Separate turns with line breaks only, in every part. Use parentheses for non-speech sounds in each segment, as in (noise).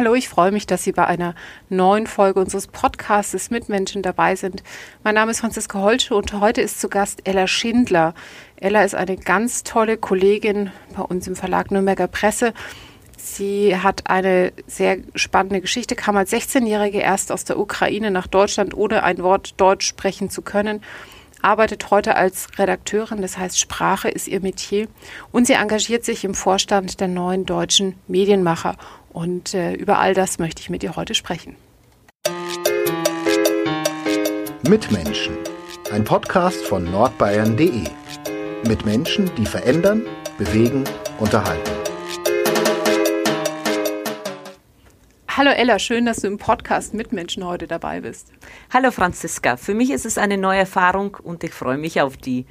Hallo, ich freue mich, dass Sie bei einer neuen Folge unseres Podcasts Mitmenschen dabei sind. Mein Name ist Franziska Holsche und heute ist zu Gast Ella Schindler. Ella ist eine ganz tolle Kollegin bei uns im Verlag Nürnberger Presse. Sie hat eine sehr spannende Geschichte, kam als 16-Jährige erst aus der Ukraine nach Deutschland, ohne ein Wort Deutsch sprechen zu können arbeitet heute als Redakteurin, das heißt Sprache ist ihr Metier und sie engagiert sich im Vorstand der neuen deutschen Medienmacher. Und äh, über all das möchte ich mit ihr heute sprechen.
Mitmenschen, ein Podcast von nordbayern.de. Mit Menschen, die verändern, bewegen, unterhalten.
Hallo Ella, schön, dass du im Podcast Mitmenschen heute dabei bist.
Hallo Franziska, für mich ist es eine neue Erfahrung und ich freue mich auf die.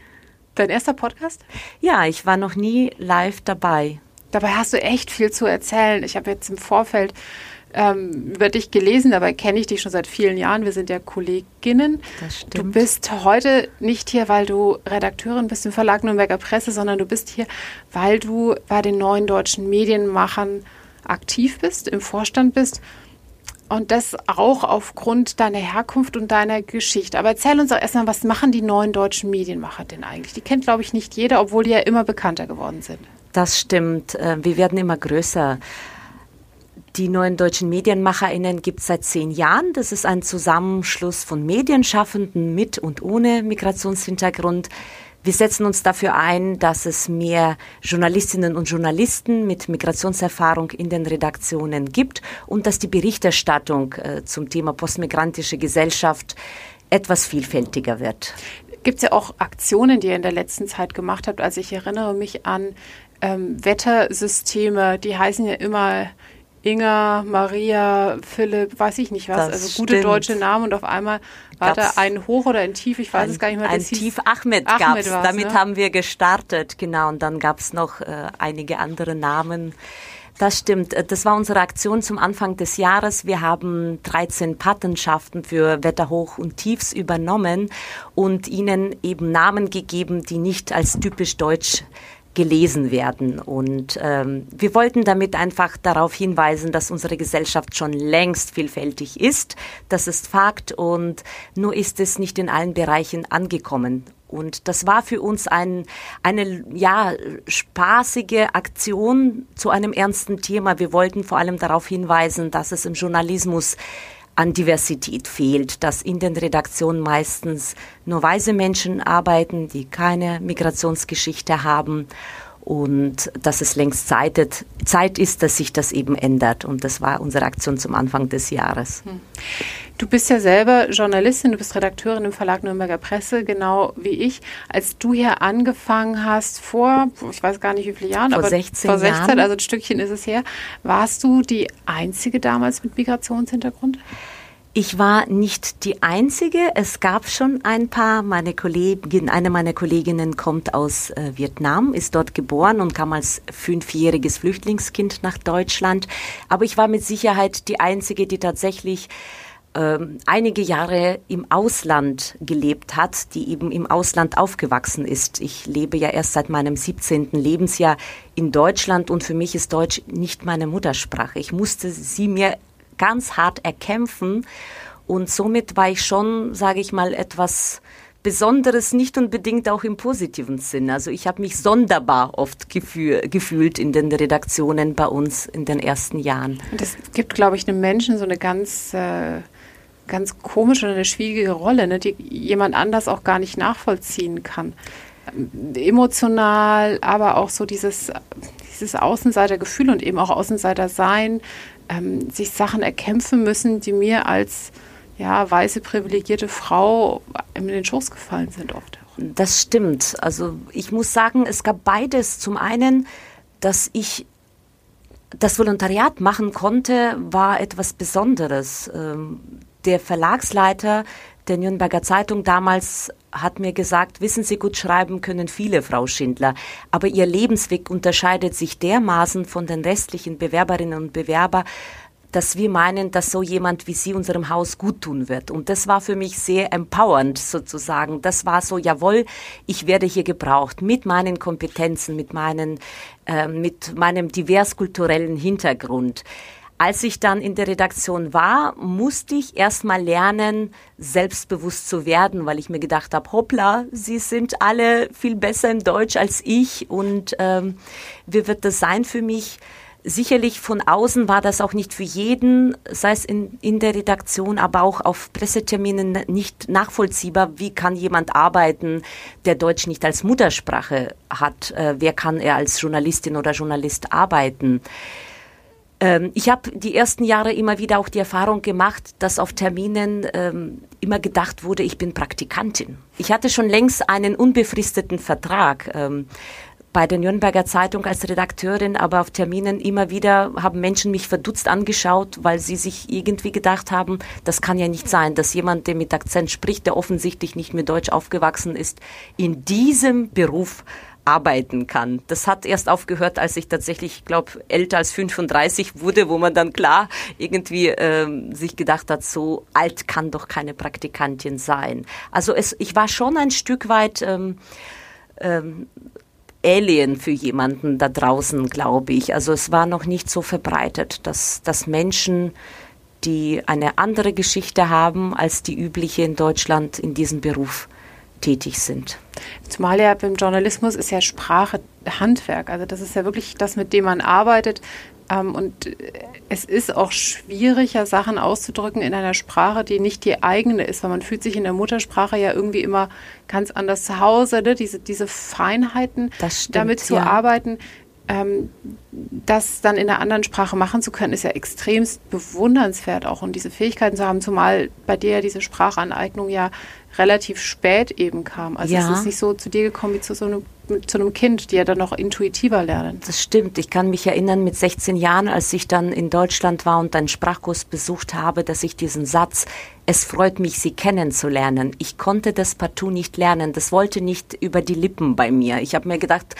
Dein erster Podcast?
Ja, ich war noch nie live dabei.
Dabei hast du echt viel zu erzählen. Ich habe jetzt im Vorfeld ähm, über dich gelesen, dabei kenne ich dich schon seit vielen Jahren. Wir sind ja Kolleginnen.
Das stimmt.
Du bist heute nicht hier, weil du Redakteurin bist im Verlag Nürnberger Presse, sondern du bist hier, weil du bei den neuen deutschen Medienmachern aktiv bist, im Vorstand bist. Und das auch aufgrund deiner Herkunft und deiner Geschichte. Aber erzähl uns doch erstmal, was machen die neuen deutschen Medienmacher denn eigentlich? Die kennt, glaube ich, nicht jeder, obwohl die ja immer bekannter geworden sind.
Das stimmt. Äh, wir werden immer größer. Die neuen deutschen MedienmacherInnen gibt es seit zehn Jahren. Das ist ein Zusammenschluss von Medienschaffenden mit und ohne Migrationshintergrund. Wir setzen uns dafür ein, dass es mehr Journalistinnen und Journalisten mit Migrationserfahrung in den Redaktionen gibt und dass die Berichterstattung äh, zum Thema postmigrantische Gesellschaft etwas vielfältiger wird.
Gibt es ja auch Aktionen, die ihr in der letzten Zeit gemacht habt. Also ich erinnere mich an ähm, Wettersysteme, die heißen ja immer Inga, Maria, Philipp, weiß ich nicht was,
Das
also gute
stimmt.
deutsche Namen und auf einmal war
Gab's
da ein Hoch oder ein Tief, ich weiß
ein,
es gar nicht mehr.
Ein Tief Ahmed,
Ahmed
gab's.
war's,
Damit
ne?
haben wir gestartet, genau. Und dann gab's noch äh, einige andere Namen. Das stimmt. Äh, Das war unsere Aktion zum Anfang des Jahres. Wir haben 13 Patenschaften für Wetterhoch und Tiefs übernommen und ihnen eben Namen gegeben, die nicht als typisch deutsch gelesen werden. Und ähm, wir wollten damit einfach darauf hinweisen, dass unsere Gesellschaft schon längst vielfältig ist. Das ist Fakt und nur ist es nicht in allen Bereichen angekommen. Und das war für uns ein, eine ja, spaßige Aktion zu einem ernsten Thema. Wir wollten vor allem darauf hinweisen, dass es im Journalismus an Diversität fehlt, dass in den Redaktionen meistens nur weise Menschen arbeiten, die keine Migrationsgeschichte haben und dass es längst Zeit, Zeit ist, dass sich das eben ändert. Und das war unsere Aktion zum Anfang des Jahres.
Du bist ja selber Journalistin, du bist Redakteurin im Verlag Nürnberger Presse, genau wie ich. Als du hier angefangen hast, vor, ich weiß gar nicht wie viele Jahren,
Vor
aber
16
vor 16,
Jahren.
also ein Stückchen ist es her, warst du die einzige damals mit Migrationshintergrund?
Ich war nicht die Einzige. Es gab schon ein paar. Meine Kollegin, eine meiner Kolleginnen kommt aus äh, Vietnam, ist dort geboren und kam als fünfjähriges Flüchtlingskind nach Deutschland. Aber ich war mit Sicherheit die Einzige, die tatsächlich ähm, einige Jahre im Ausland gelebt hat, die eben im Ausland aufgewachsen ist. Ich lebe ja erst seit meinem 17. Lebensjahr in Deutschland und für mich ist Deutsch nicht meine Muttersprache. Ich musste sie mir ganz hart erkämpfen und somit war ich schon, sage ich mal, etwas Besonderes, nicht unbedingt auch im positiven Sinn. Also ich habe mich sonderbar oft gefühl, gefühlt in den Redaktionen bei uns in den ersten Jahren.
Und das gibt, glaube ich, einem Menschen so eine ganz, äh, ganz komische und eine schwierige Rolle, ne, die jemand anders auch gar nicht nachvollziehen kann. Emotional, aber auch so dieses, dieses Außenseitergefühl und eben auch Außenseiter sein, ähm, sich Sachen erkämpfen müssen, die mir als ja, weiße, privilegierte Frau in den Schoß gefallen sind oft.
Das stimmt. Also ich muss sagen, es gab beides. Zum einen, dass ich das Volontariat machen konnte, war etwas Besonderes. Ähm, Der Verlagsleiter der Nürnberger Zeitung damals hat mir gesagt, wissen Sie, gut schreiben können viele, Frau Schindler, aber Ihr Lebensweg unterscheidet sich dermaßen von den restlichen Bewerberinnen und Bewerbern, dass wir meinen, dass so jemand wie Sie unserem Haus gut tun wird. Und das war für mich sehr empowernd sozusagen. Das war so, jawohl, ich werde hier gebraucht mit meinen Kompetenzen, mit, meinen, äh, mit meinem divers kulturellen Hintergrund. Als ich dann in der Redaktion war, musste ich erstmal lernen, selbstbewusst zu werden, weil ich mir gedacht habe, hoppla, sie sind alle viel besser im Deutsch als ich und ähm, wie wird das sein für mich? Sicherlich von außen war das auch nicht für jeden, sei es in, in der Redaktion, aber auch auf Presseterminen nicht nachvollziehbar. Wie kann jemand arbeiten, der Deutsch nicht als Muttersprache hat? Äh, wer kann er als Journalistin oder Journalist arbeiten? Ähm, ich habe die ersten Jahre immer wieder auch die Erfahrung gemacht, dass auf Terminen ähm, immer gedacht wurde, ich bin Praktikantin. Ich hatte schon längst einen unbefristeten Vertrag. Ähm, bei der Nürnberger Zeitung als Redakteurin, aber auf Terminen immer wieder haben Menschen mich verdutzt angeschaut, weil sie sich irgendwie gedacht haben, das kann ja nicht sein, dass jemand, der mit Akzent spricht, der offensichtlich nicht mit Deutsch aufgewachsen ist, in diesem Beruf arbeiten kann. Das hat erst aufgehört, als ich tatsächlich, glaube älter als 35 wurde, wo man dann klar irgendwie ähm, sich gedacht hat, so alt kann doch keine Praktikantin sein. Also es, ich war schon ein Stück weit ähm, ähm, Alien für jemanden da draußen, glaube ich. Also es war noch nicht so verbreitet, dass, dass Menschen, die eine andere Geschichte haben als die übliche in Deutschland, in diesem Beruf tätig sind.
Zumal ja beim Journalismus ist ja Sprache Handwerk. Also das ist ja wirklich das, mit dem man arbeitet. Ähm, und es ist auch schwieriger, Sachen auszudrücken in einer Sprache, die nicht die eigene ist, weil man fühlt sich in der Muttersprache ja irgendwie immer ganz anders zu Hause. Ne? Diese, diese Feinheiten,
stimmt,
damit zu
ja.
arbeiten, ähm, das dann in einer anderen Sprache machen zu können, ist ja extremst bewundernswert auch und diese Fähigkeiten zu haben, zumal bei dir ja diese Sprachaneignung ja relativ spät eben kam. Also
Ja.
es ist nicht so zu dir gekommen wie zu so einem, zu einem Kind, die ja dann noch intuitiver lernen.
Das stimmt. Ich kann mich erinnern, mit 16 Jahren, als ich dann in Deutschland war und einen Sprachkurs besucht habe, dass ich diesen Satz, es freut mich, Sie kennenzulernen. Ich konnte das partout nicht lernen. Das wollte nicht über die Lippen bei mir. Ich habe mir gedacht,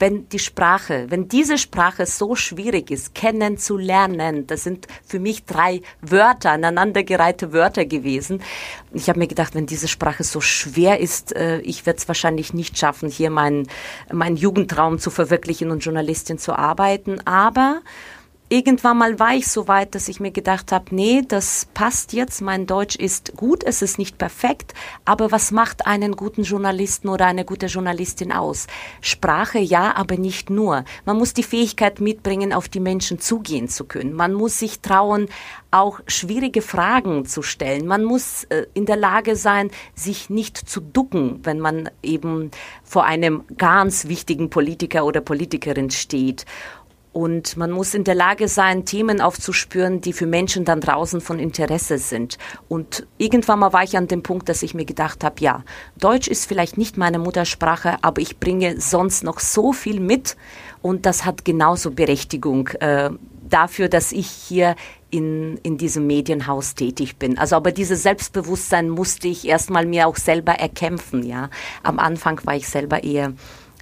wenn die Sprache, wenn diese Sprache so schwierig ist, kennenzulernen, das sind für mich drei Wörter, aneinandergereihte Wörter gewesen. Ich habe mir gedacht, wenn diese Sprache so schwer ist, äh, ich werde es wahrscheinlich nicht schaffen, hier meinen meinen Jugendtraum zu verwirklichen und Journalistin zu arbeiten. Aber irgendwann mal war ich so weit, dass ich mir gedacht habe, nee, das passt jetzt, mein Deutsch ist gut, es ist nicht perfekt, aber was macht einen guten Journalisten oder eine gute Journalistin aus? Sprache ja, aber nicht nur. Man muss die Fähigkeit mitbringen, auf die Menschen zugehen zu können. Man muss sich trauen, auch schwierige Fragen zu stellen. Man muss äh, in der Lage sein, sich nicht zu ducken, wenn man eben vor einem ganz wichtigen Politiker oder Politikerin steht. Und man muss in der Lage sein, Themen aufzuspüren, die für Menschen dann draußen von Interesse sind. Und irgendwann mal war ich an dem Punkt, dass ich mir gedacht habe, ja, Deutsch ist vielleicht nicht meine Muttersprache, aber ich bringe sonst noch so viel mit und das hat genauso Berechtigung äh, dafür, dass ich hier in, in diesem Medienhaus tätig bin. Also aber dieses Selbstbewusstsein musste ich erstmal mir auch selber erkämpfen, ja. Am Anfang war ich selber eher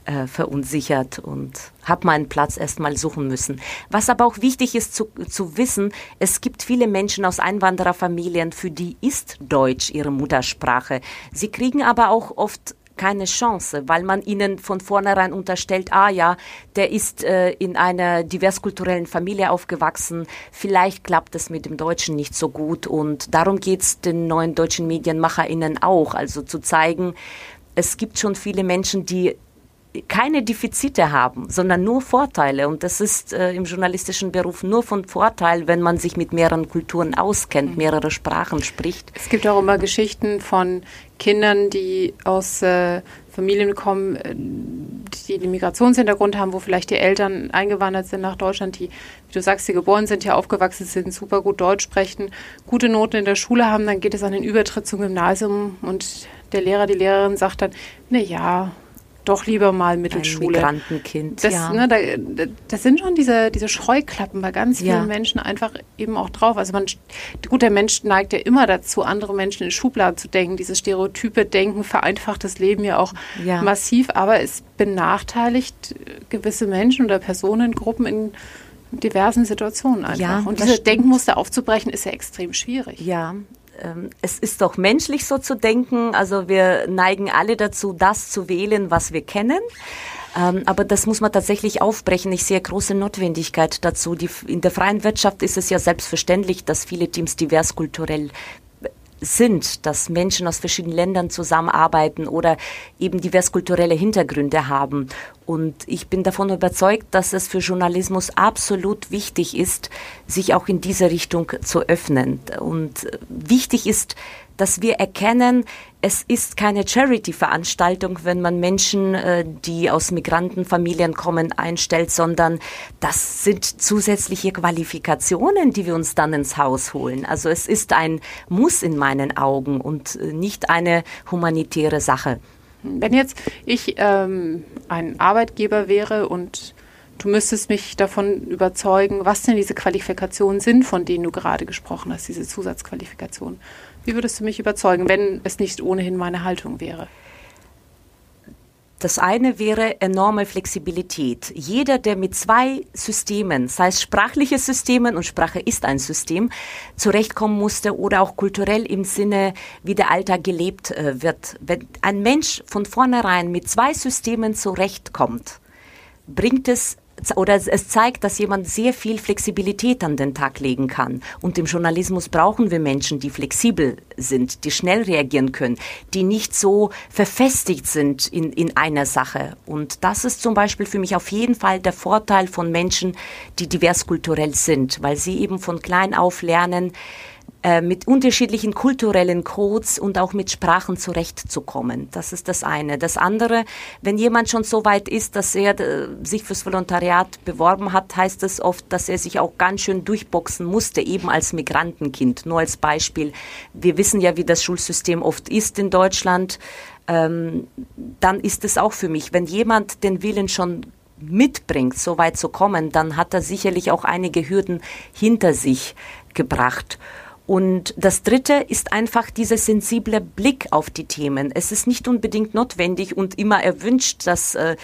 äh, verunsichert und habe meinen Platz erstmal suchen müssen. Was aber auch wichtig ist zu, zu wissen, es gibt viele Menschen aus Einwandererfamilien, für die ist Deutsch ihre Muttersprache. Sie kriegen aber auch oft keine Chance, weil man ihnen von vornherein unterstellt, ah ja, der ist äh, in einer diverskulturellen Familie aufgewachsen, vielleicht klappt es mit dem Deutschen nicht so gut und darum geht's den neuen deutschen MedienmacherInnen auch, also zu zeigen, es gibt schon viele Menschen, die keine Defizite haben, sondern nur Vorteile. Und das ist äh, im journalistischen Beruf nur von Vorteil, wenn man sich mit mehreren Kulturen auskennt, mehrere Sprachen spricht.
Es gibt auch immer Geschichten von Kindern, die aus äh, Familien kommen, äh, die den Migrationshintergrund haben, wo vielleicht die Eltern eingewandert sind nach Deutschland, die, wie du sagst, die geboren sind, hier aufgewachsen sind, super gut Deutsch sprechen, gute Noten in der Schule haben, dann geht es an den Übertritt zum Gymnasium und der Lehrer, die Lehrerin sagt dann, na ja, doch lieber mal Mittelschule.
Ein Migrantenkind,
Das,
ja.
ne, da, das sind schon diese, diese Scheuklappen bei ganz vielen
Ja.
Menschen einfach eben auch drauf. Also man, gut, der Mensch neigt ja immer dazu, andere Menschen in Schubladen zu denken. Dieses stereotype Denken vereinfacht das Leben ja auch
Ja.
massiv, aber es benachteiligt gewisse Menschen oder Personengruppen in diversen Situationen einfach.
Ja,
Und diese
stimmt.
Denkmuster aufzubrechen, ist ja extrem schwierig.
Ja, es ist doch menschlich so zu denken. Also wir neigen alle dazu, das zu wählen, was wir kennen. Ähm, aber das muss man tatsächlich aufbrechen. Ich sehe große Notwendigkeit dazu. Die, in der freien Wirtschaft ist es ja selbstverständlich, dass viele Teams divers kulturell sind, dass Menschen aus verschiedenen Ländern zusammenarbeiten oder eben divers kulturelle Hintergründe haben. Und ich bin davon überzeugt, dass es für Journalismus absolut wichtig ist, sich auch in diese Richtung zu öffnen. Und wichtig ist, dass wir erkennen, es ist keine Charity-Veranstaltung, wenn man Menschen, äh, die aus Migrantenfamilien kommen, einstellt, sondern das sind zusätzliche Qualifikationen, die wir uns dann ins Haus holen. Also es ist ein Muss in meinen Augen und äh, nicht eine humanitäre Sache.
Wenn jetzt ich ähm, ein Arbeitgeber wäre und du müsstest mich davon überzeugen, was denn diese Qualifikationen sind, von denen du gerade gesprochen hast, diese Zusatzqualifikationen. Wie würdest du mich überzeugen, wenn es nicht ohnehin meine Haltung wäre?
Das eine wäre enorme Flexibilität. Jeder, der mit zwei Systemen, sei es sprachliche Systemen und Sprache ist ein System, zurechtkommen musste oder auch kulturell im Sinne, wie der Alltag gelebt äh, wird. Wenn ein Mensch von vornherein mit zwei Systemen zurechtkommt, bringt es oder es zeigt, dass jemand sehr viel Flexibilität an den Tag legen kann. Und im Journalismus brauchen wir Menschen, die flexibel sind, die schnell reagieren können, die nicht so verfestigt sind in, in einer Sache. Und das ist zum Beispiel für mich auf jeden Fall der Vorteil von Menschen, die divers kulturell sind, weil sie eben von klein auf lernen, äh, mit unterschiedlichen kulturellen Codes und auch mit Sprachen zurechtzukommen. Das ist das eine. Das andere, wenn jemand schon so weit ist, dass er äh, sich fürs Volontariat beworben hat, heißt es oft, dass er sich auch ganz schön durchboxen musste, eben als Migrantenkind. Nur als Beispiel. Wir wissen ja, wie das Schulsystem oft ist in Deutschland. Ähm, dann ist es auch für mich, wenn jemand den Willen schon mitbringt, so weit zu kommen, dann hat er sicherlich auch einige Hürden hinter sich gebracht. Und das Dritte ist einfach dieser sensible Blick auf die Themen. Es ist nicht unbedingt notwendig und immer erwünscht, dass äh,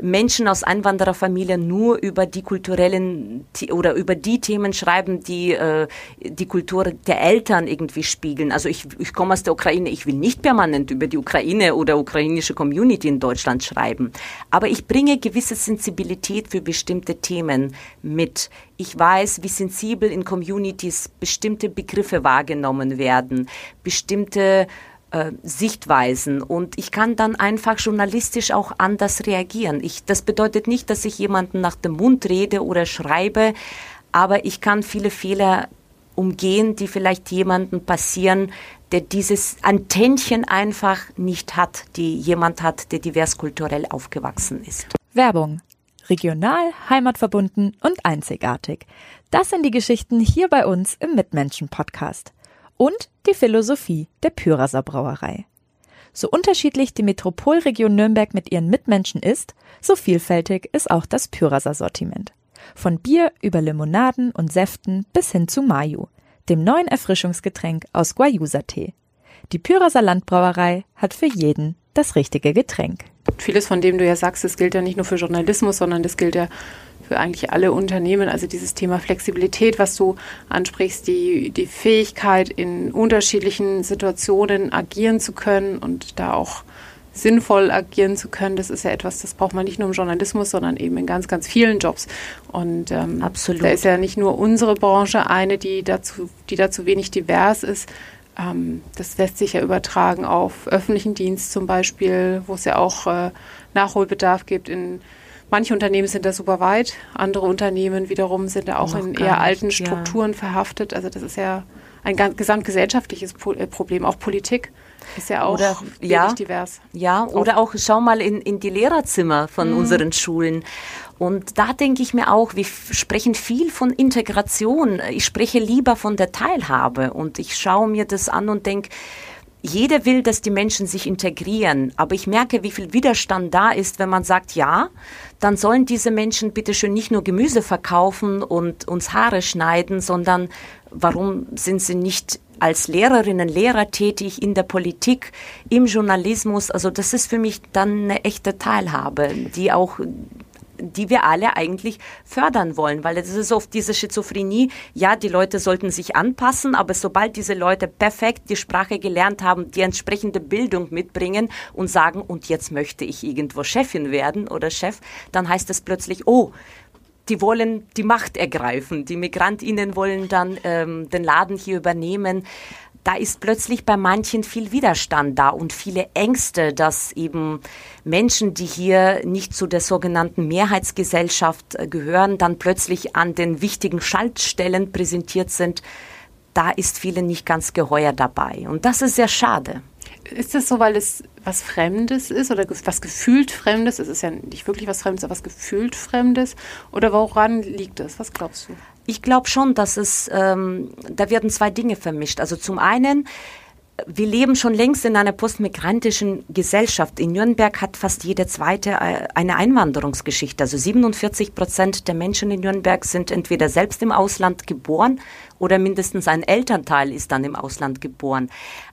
Menschen aus Einwandererfamilien nur über die kulturellen oder über die Themen schreiben, die äh, die Kultur der Eltern irgendwie spiegeln. Also ich, ich komme aus der Ukraine, ich will nicht permanent über die Ukraine oder ukrainische Community in Deutschland schreiben, aber ich bringe gewisse Sensibilität für bestimmte Themen mit. Ich weiß, wie sensibel in Communities bestimmte Begriffe wahrgenommen werden, bestimmte äh, Sichtweisen und ich kann dann einfach journalistisch auch anders reagieren. Ich, das bedeutet nicht, dass ich jemanden nach dem Mund rede oder schreibe, aber ich kann viele Fehler umgehen, die vielleicht jemandem passieren, der dieses Antennchen einfach nicht hat, die jemand hat, der diverskulturell aufgewachsen ist.
Werbung. Regional, heimatverbunden und einzigartig. Das sind die Geschichten hier bei uns im Mitmenschen-Podcast und die Philosophie der Pyraser Brauerei. So unterschiedlich die Metropolregion Nürnberg mit ihren Mitmenschen ist, so vielfältig ist auch das Pyraser Sortiment. Von Bier über Limonaden und Säften bis hin zu Mayu, dem neuen Erfrischungsgetränk aus Guayusa-Tee. Die Pyraser Landbrauerei hat für jeden das richtige Getränk.
Vieles von dem du ja sagst, das gilt ja nicht nur für Journalismus, sondern das gilt ja für eigentlich alle Unternehmen. Also dieses Thema Flexibilität, was du ansprichst, die, die Fähigkeit, in unterschiedlichen Situationen agieren zu können und da auch sinnvoll agieren zu können, das ist ja etwas, das braucht man nicht nur im Journalismus, sondern eben in ganz, ganz vielen Jobs. Und ähm, Absolut. da ist ja nicht nur unsere Branche eine, die dazu, die dazu wenig divers ist. Ähm, das lässt sich ja übertragen auf öffentlichen Dienst zum Beispiel, wo es ja auch äh, Nachholbedarf gibt in Manche Unternehmen sind da super weit, andere Unternehmen wiederum sind da auch Noch in eher alten Strukturen ja. verhaftet. Also das ist ja ein gesamtgesellschaftliches äh, Problem. Auch Politik ist ja auch oder,
ja, divers. Ja, oder auch schau mal in, in die Lehrerzimmer von mhm. unseren Schulen. Und da denke ich mir auch, wir sprechen viel von Integration. Ich spreche lieber von der Teilhabe. Und ich schaue mir das an und denke, jeder will, dass die Menschen sich integrieren, aber ich merke, wie viel Widerstand da ist, wenn man sagt, ja, dann sollen diese Menschen bitte schön nicht nur Gemüse verkaufen und uns Haare schneiden, sondern warum sind sie nicht als Lehrerinnen, Lehrer tätig in der Politik, im Journalismus? Also das ist für mich dann eine echte Teilhabe, die auch die wir alle eigentlich fördern wollen, weil es ist oft diese Schizophrenie, ja, die Leute sollten sich anpassen, aber sobald diese Leute perfekt die Sprache gelernt haben, die entsprechende Bildung mitbringen und sagen, und jetzt möchte ich irgendwo Chefin werden oder Chef, dann heißt es plötzlich, oh, die wollen die Macht ergreifen, die Migrantinnen wollen dann ähm, den Laden hier übernehmen da ist plötzlich bei manchen viel Widerstand da und viele Ängste, dass eben Menschen, die hier nicht zu der sogenannten Mehrheitsgesellschaft äh, gehören, dann plötzlich an den wichtigen Schaltstellen präsentiert sind. Da ist vielen nicht ganz geheuer dabei. Und das ist sehr schade.
Ist das so, weil es was Fremdes ist oder was gefühlt Fremdes? Es ist ja nicht wirklich was Fremdes, aber was gefühlt Fremdes. Oder woran liegt das? Was glaubst du?
Ich glaube schon, dass es, ähm, da werden zwei Dinge vermischt. Also zum einen, wir leben schon längst in einer postmigrantischen Gesellschaft. In Nürnberg hat fast jede zweite äh, eine Einwanderungsgeschichte. Also 47 Prozent der Menschen in Nürnberg sind entweder selbst im Ausland geboren oder mindestens ein Elternteil ist dann im Ausland geboren.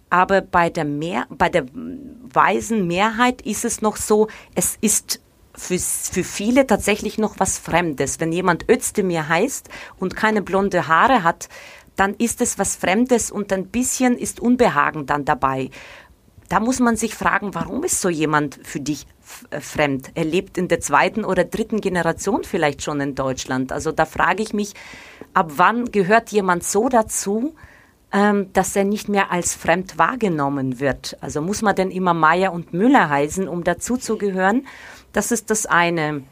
Aber bei der, Mehr, bei der weisen Mehrheit ist es noch so, es ist für, für viele tatsächlich noch was Fremdes. Wenn jemand Özdemir heißt und keine blonde Haare hat, dann ist es was Fremdes und ein bisschen ist Unbehagen dann dabei. Da muss man sich fragen, warum ist so jemand für dich äh, fremd? Er lebt in der zweiten oder dritten Generation vielleicht schon in Deutschland. Also da frage ich mich, ab wann gehört jemand so dazu, ähm, dass er nicht mehr als fremd wahrgenommen wird? Also muss man denn immer Meier und Müller heißen, um dazuzugehören? Das ist das eine.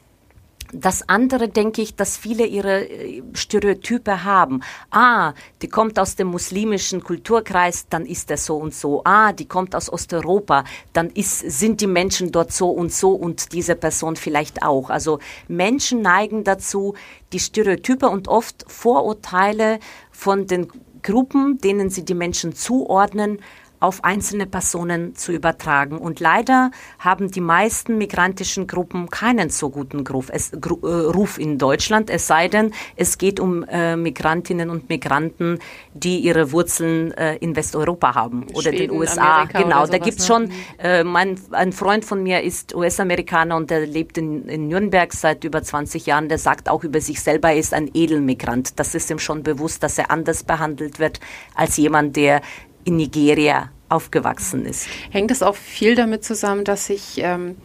Das andere denke ich, dass viele ihre äh, Stereotype haben. Ah, die kommt aus dem muslimischen Kulturkreis, dann ist er so und so. Ah, die kommt aus Osteuropa, dann ist, sind die Menschen dort so und so und diese Person vielleicht auch. Also Menschen neigen dazu, die Stereotype und oft Vorurteile von den Gruppen, denen sie die Menschen zuordnen, auf einzelne Personen zu übertragen. Und leider haben die meisten migrantischen Gruppen keinen so guten Ruf, es, äh, Ruf in Deutschland, es sei denn, es geht um äh, Migrantinnen und Migranten, die ihre Wurzeln äh, in Westeuropa haben oder Schweden, den USA.
Amerika
genau, da
gibt
es ne? schon, mhm. äh, mein, ein Freund von mir ist US-Amerikaner und der lebt in, in Nürnberg seit über 20 Jahren. Der sagt auch über sich selber, er ist ein Edelmigrant. Das ist ihm schon bewusst, dass er anders behandelt wird als jemand, der in Nigeria aufgewachsen ist.
Hängt es auch viel damit zusammen, dass sich ähm,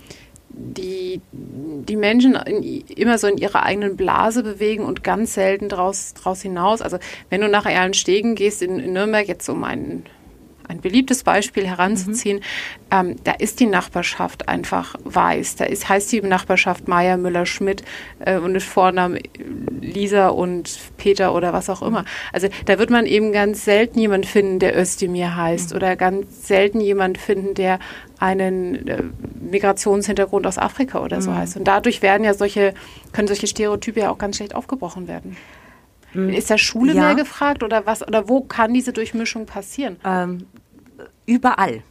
die, die Menschen in, immer so in ihrer eigenen Blase bewegen und ganz selten draus, draus hinaus. Also wenn du nach Erlenstegen gehst in, in Nürnberg, jetzt um einen ein beliebtes Beispiel heranzuziehen, mhm. ähm, da ist die Nachbarschaft einfach weiß. Da ist, heißt die Nachbarschaft Meier, Müller, Schmidt äh, und ist Vornamen Lisa und Peter oder was auch immer. Also da wird man eben ganz selten jemand finden, der Özdemir heißt mhm. oder ganz selten jemand finden, der einen äh, Migrationshintergrund aus Afrika oder so mhm. heißt. Und dadurch werden ja solche, können solche Stereotype ja auch ganz schlecht aufgebrochen werden. Mhm. Ist da Schule ja. mehr gefragt oder was? Oder wo kann diese Durchmischung passieren?
Ähm, überall.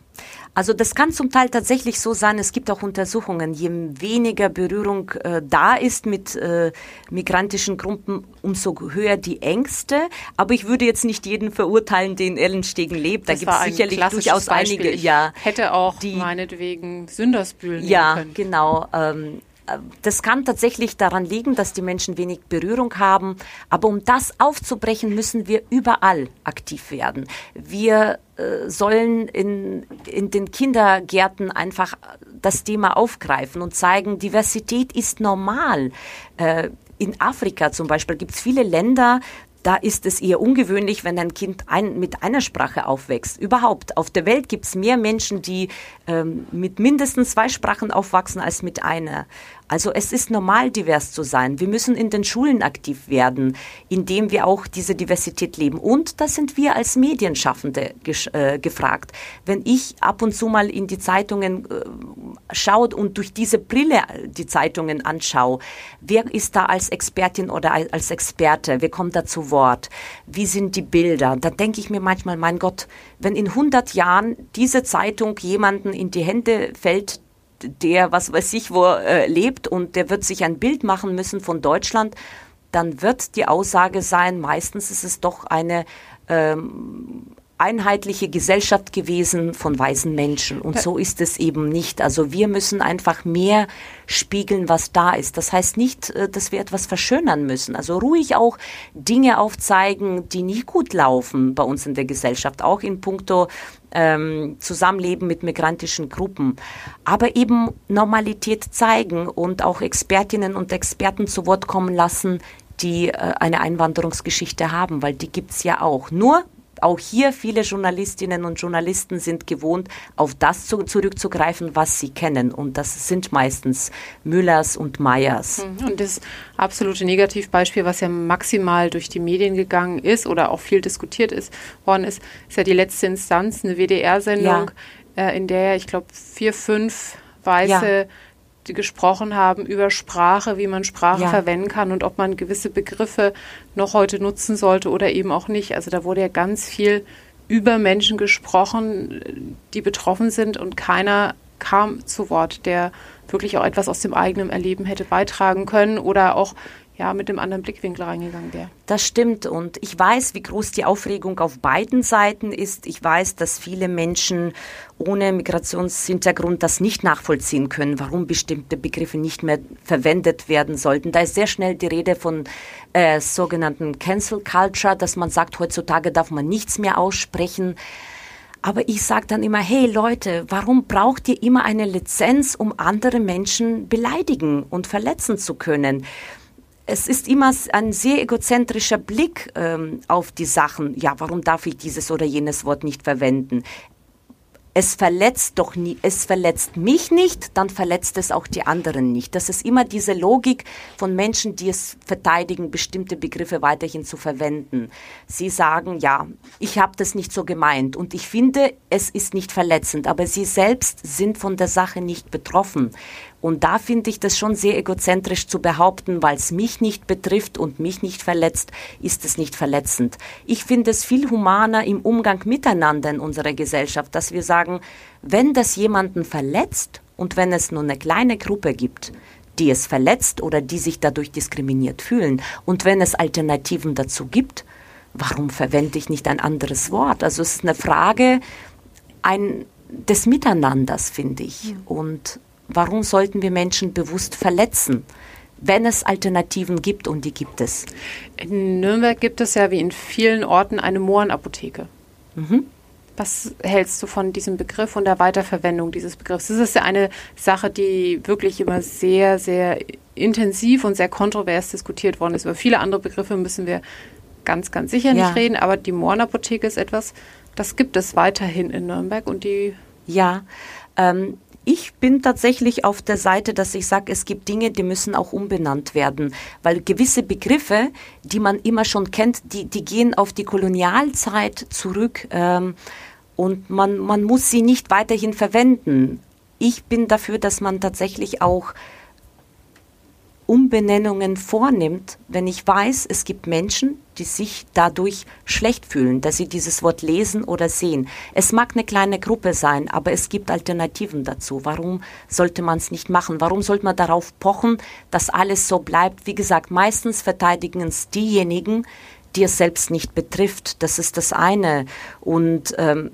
Also das kann zum Teil tatsächlich so sein. Es gibt auch Untersuchungen, je weniger Berührung äh, da ist mit äh, migrantischen Gruppen, umso höher die Ängste. Aber ich würde jetzt nicht jeden verurteilen, der in Ellenstegen lebt. Da gibt es sicherlich durchaus
Beispiel.
einige.
Ich ja, hätte auch die, meinetwegen Sündersbühlen
ja,
können.
Ja, genau. Ähm, das kann tatsächlich daran liegen, dass die Menschen wenig Berührung haben. Aber um das aufzubrechen, müssen wir überall aktiv werden. Wir äh, sollen in, in den Kindergärten einfach das Thema aufgreifen und zeigen, Diversität ist normal. Äh, in Afrika zum Beispiel gibt es viele Länder, da ist es eher ungewöhnlich, wenn ein Kind ein, mit einer Sprache aufwächst. Überhaupt, auf der Welt gibt es mehr Menschen, die ähm, mit mindestens zwei Sprachen aufwachsen als mit einer. Also es ist normal, divers zu sein. Wir müssen in den Schulen aktiv werden, indem wir auch diese Diversität leben. Und da sind wir als Medienschaffende äh, gefragt. Wenn ich ab und zu mal in die Zeitungen äh, schaue und durch diese Brille die Zeitungen anschaue, wer ist da als Expertin oder als Experte? Wer kommt da zu Wort? Wie sind die Bilder? Da denke ich mir manchmal, mein Gott, wenn in 100 Jahren diese Zeitung jemanden in die Hände fällt, der, was weiß ich, wo äh, lebt und der wird sich ein Bild machen müssen von Deutschland, dann wird die Aussage sein, meistens ist es doch eine ähm, einheitliche Gesellschaft gewesen von weisen Menschen. Und so ist es eben nicht. Also wir müssen einfach mehr spiegeln, was da ist. Das heißt nicht, äh, dass wir etwas verschönern müssen. Also ruhig auch Dinge aufzeigen, die nicht gut laufen bei uns in der Gesellschaft, auch in puncto ähm, Zusammenleben mit migrantischen Gruppen. Aber eben Normalität zeigen und auch Expertinnen und Experten zu Wort kommen lassen, die äh, eine Einwanderungsgeschichte haben, weil die gibt's ja auch. Nur auch hier viele Journalistinnen und Journalisten sind gewohnt, auf das zu, zurückzugreifen, was sie kennen. Und das sind meistens Müllers und Meyers.
Hm, und das absolute Negativbeispiel, was ja maximal durch die Medien gegangen ist oder auch viel diskutiert ist, worden ist, ist ja die letzte Instanz, eine WDR-Sendung, ja. äh, in der ich glaube vier, fünf weiße ja die gesprochen haben über Sprache, wie man Sprache ja. verwenden kann und ob man gewisse Begriffe noch heute nutzen sollte oder eben auch nicht. Also da wurde ja ganz viel über Menschen gesprochen, die betroffen sind und keiner kam zu Wort, der wirklich auch etwas aus dem eigenen Erleben hätte beitragen können oder auch ja, mit dem anderen Blickwinkel reingegangen wäre.
Das stimmt und ich weiß, wie groß die Aufregung auf beiden Seiten ist. Ich weiß, dass viele Menschen ohne Migrationshintergrund das nicht nachvollziehen können, warum bestimmte Begriffe nicht mehr verwendet werden sollten. Da ist sehr schnell die Rede von äh, sogenannten Cancel Culture, dass man sagt, heutzutage darf man nichts mehr aussprechen. Aber ich sage dann immer, hey Leute, warum braucht ihr immer eine Lizenz, um andere Menschen beleidigen und verletzen zu können? Es ist immer ein sehr egozentrischer Blick ähm, auf die Sachen. Ja, warum darf ich dieses oder jenes Wort nicht verwenden? es verletzt doch nie, es verletzt mich nicht, dann verletzt es auch die anderen nicht. Das ist immer diese Logik von Menschen, die es verteidigen, bestimmte Begriffe weiterhin zu verwenden. Sie sagen, ja, ich habe das nicht so gemeint und ich finde, es ist nicht verletzend, aber sie selbst sind von der Sache nicht betroffen. Und da finde ich das schon sehr egozentrisch zu behaupten, weil es mich nicht betrifft und mich nicht verletzt, ist es nicht verletzend. Ich finde es viel humaner im Umgang miteinander in unserer Gesellschaft, dass wir sagen, wenn das jemanden verletzt und wenn es nur eine kleine Gruppe gibt, die es verletzt oder die sich dadurch diskriminiert fühlen und wenn es Alternativen dazu gibt, warum verwende ich nicht ein anderes Wort? Also es ist eine Frage ein, des Miteinanders, finde ich. Und Warum sollten wir Menschen bewusst verletzen? wenn es Alternativen gibt und die gibt es.
In Nürnberg gibt es ja wie in vielen Orten eine Mohrenapotheke. Mhm. Was hältst du von diesem Begriff und der Weiterverwendung dieses Begriffs? Das ist ja eine Sache, die wirklich immer sehr, sehr intensiv und sehr kontrovers diskutiert worden ist. Über viele andere Begriffe müssen wir ganz, ganz sicher nicht ja. reden, aber die Mohrenapotheke ist etwas, das gibt es weiterhin in Nürnberg und die.
Ja, ähm, ich bin tatsächlich auf der Seite, dass ich sage, es gibt Dinge, die müssen auch umbenannt werden, weil gewisse Begriffe, die man immer schon kennt, die, die gehen auf die Kolonialzeit zurück ähm, und man, man muss sie nicht weiterhin verwenden. Ich bin dafür, dass man tatsächlich auch Umbenennungen vornimmt, wenn ich weiß, es gibt Menschen, die sich dadurch schlecht fühlen, dass sie dieses Wort lesen oder sehen. Es mag eine kleine Gruppe sein, aber es gibt Alternativen dazu. Warum sollte man es nicht machen? Warum sollte man darauf pochen, dass alles so bleibt? Wie gesagt, meistens verteidigen es diejenigen, die es selbst nicht betrifft. Das ist das eine. Und ähm,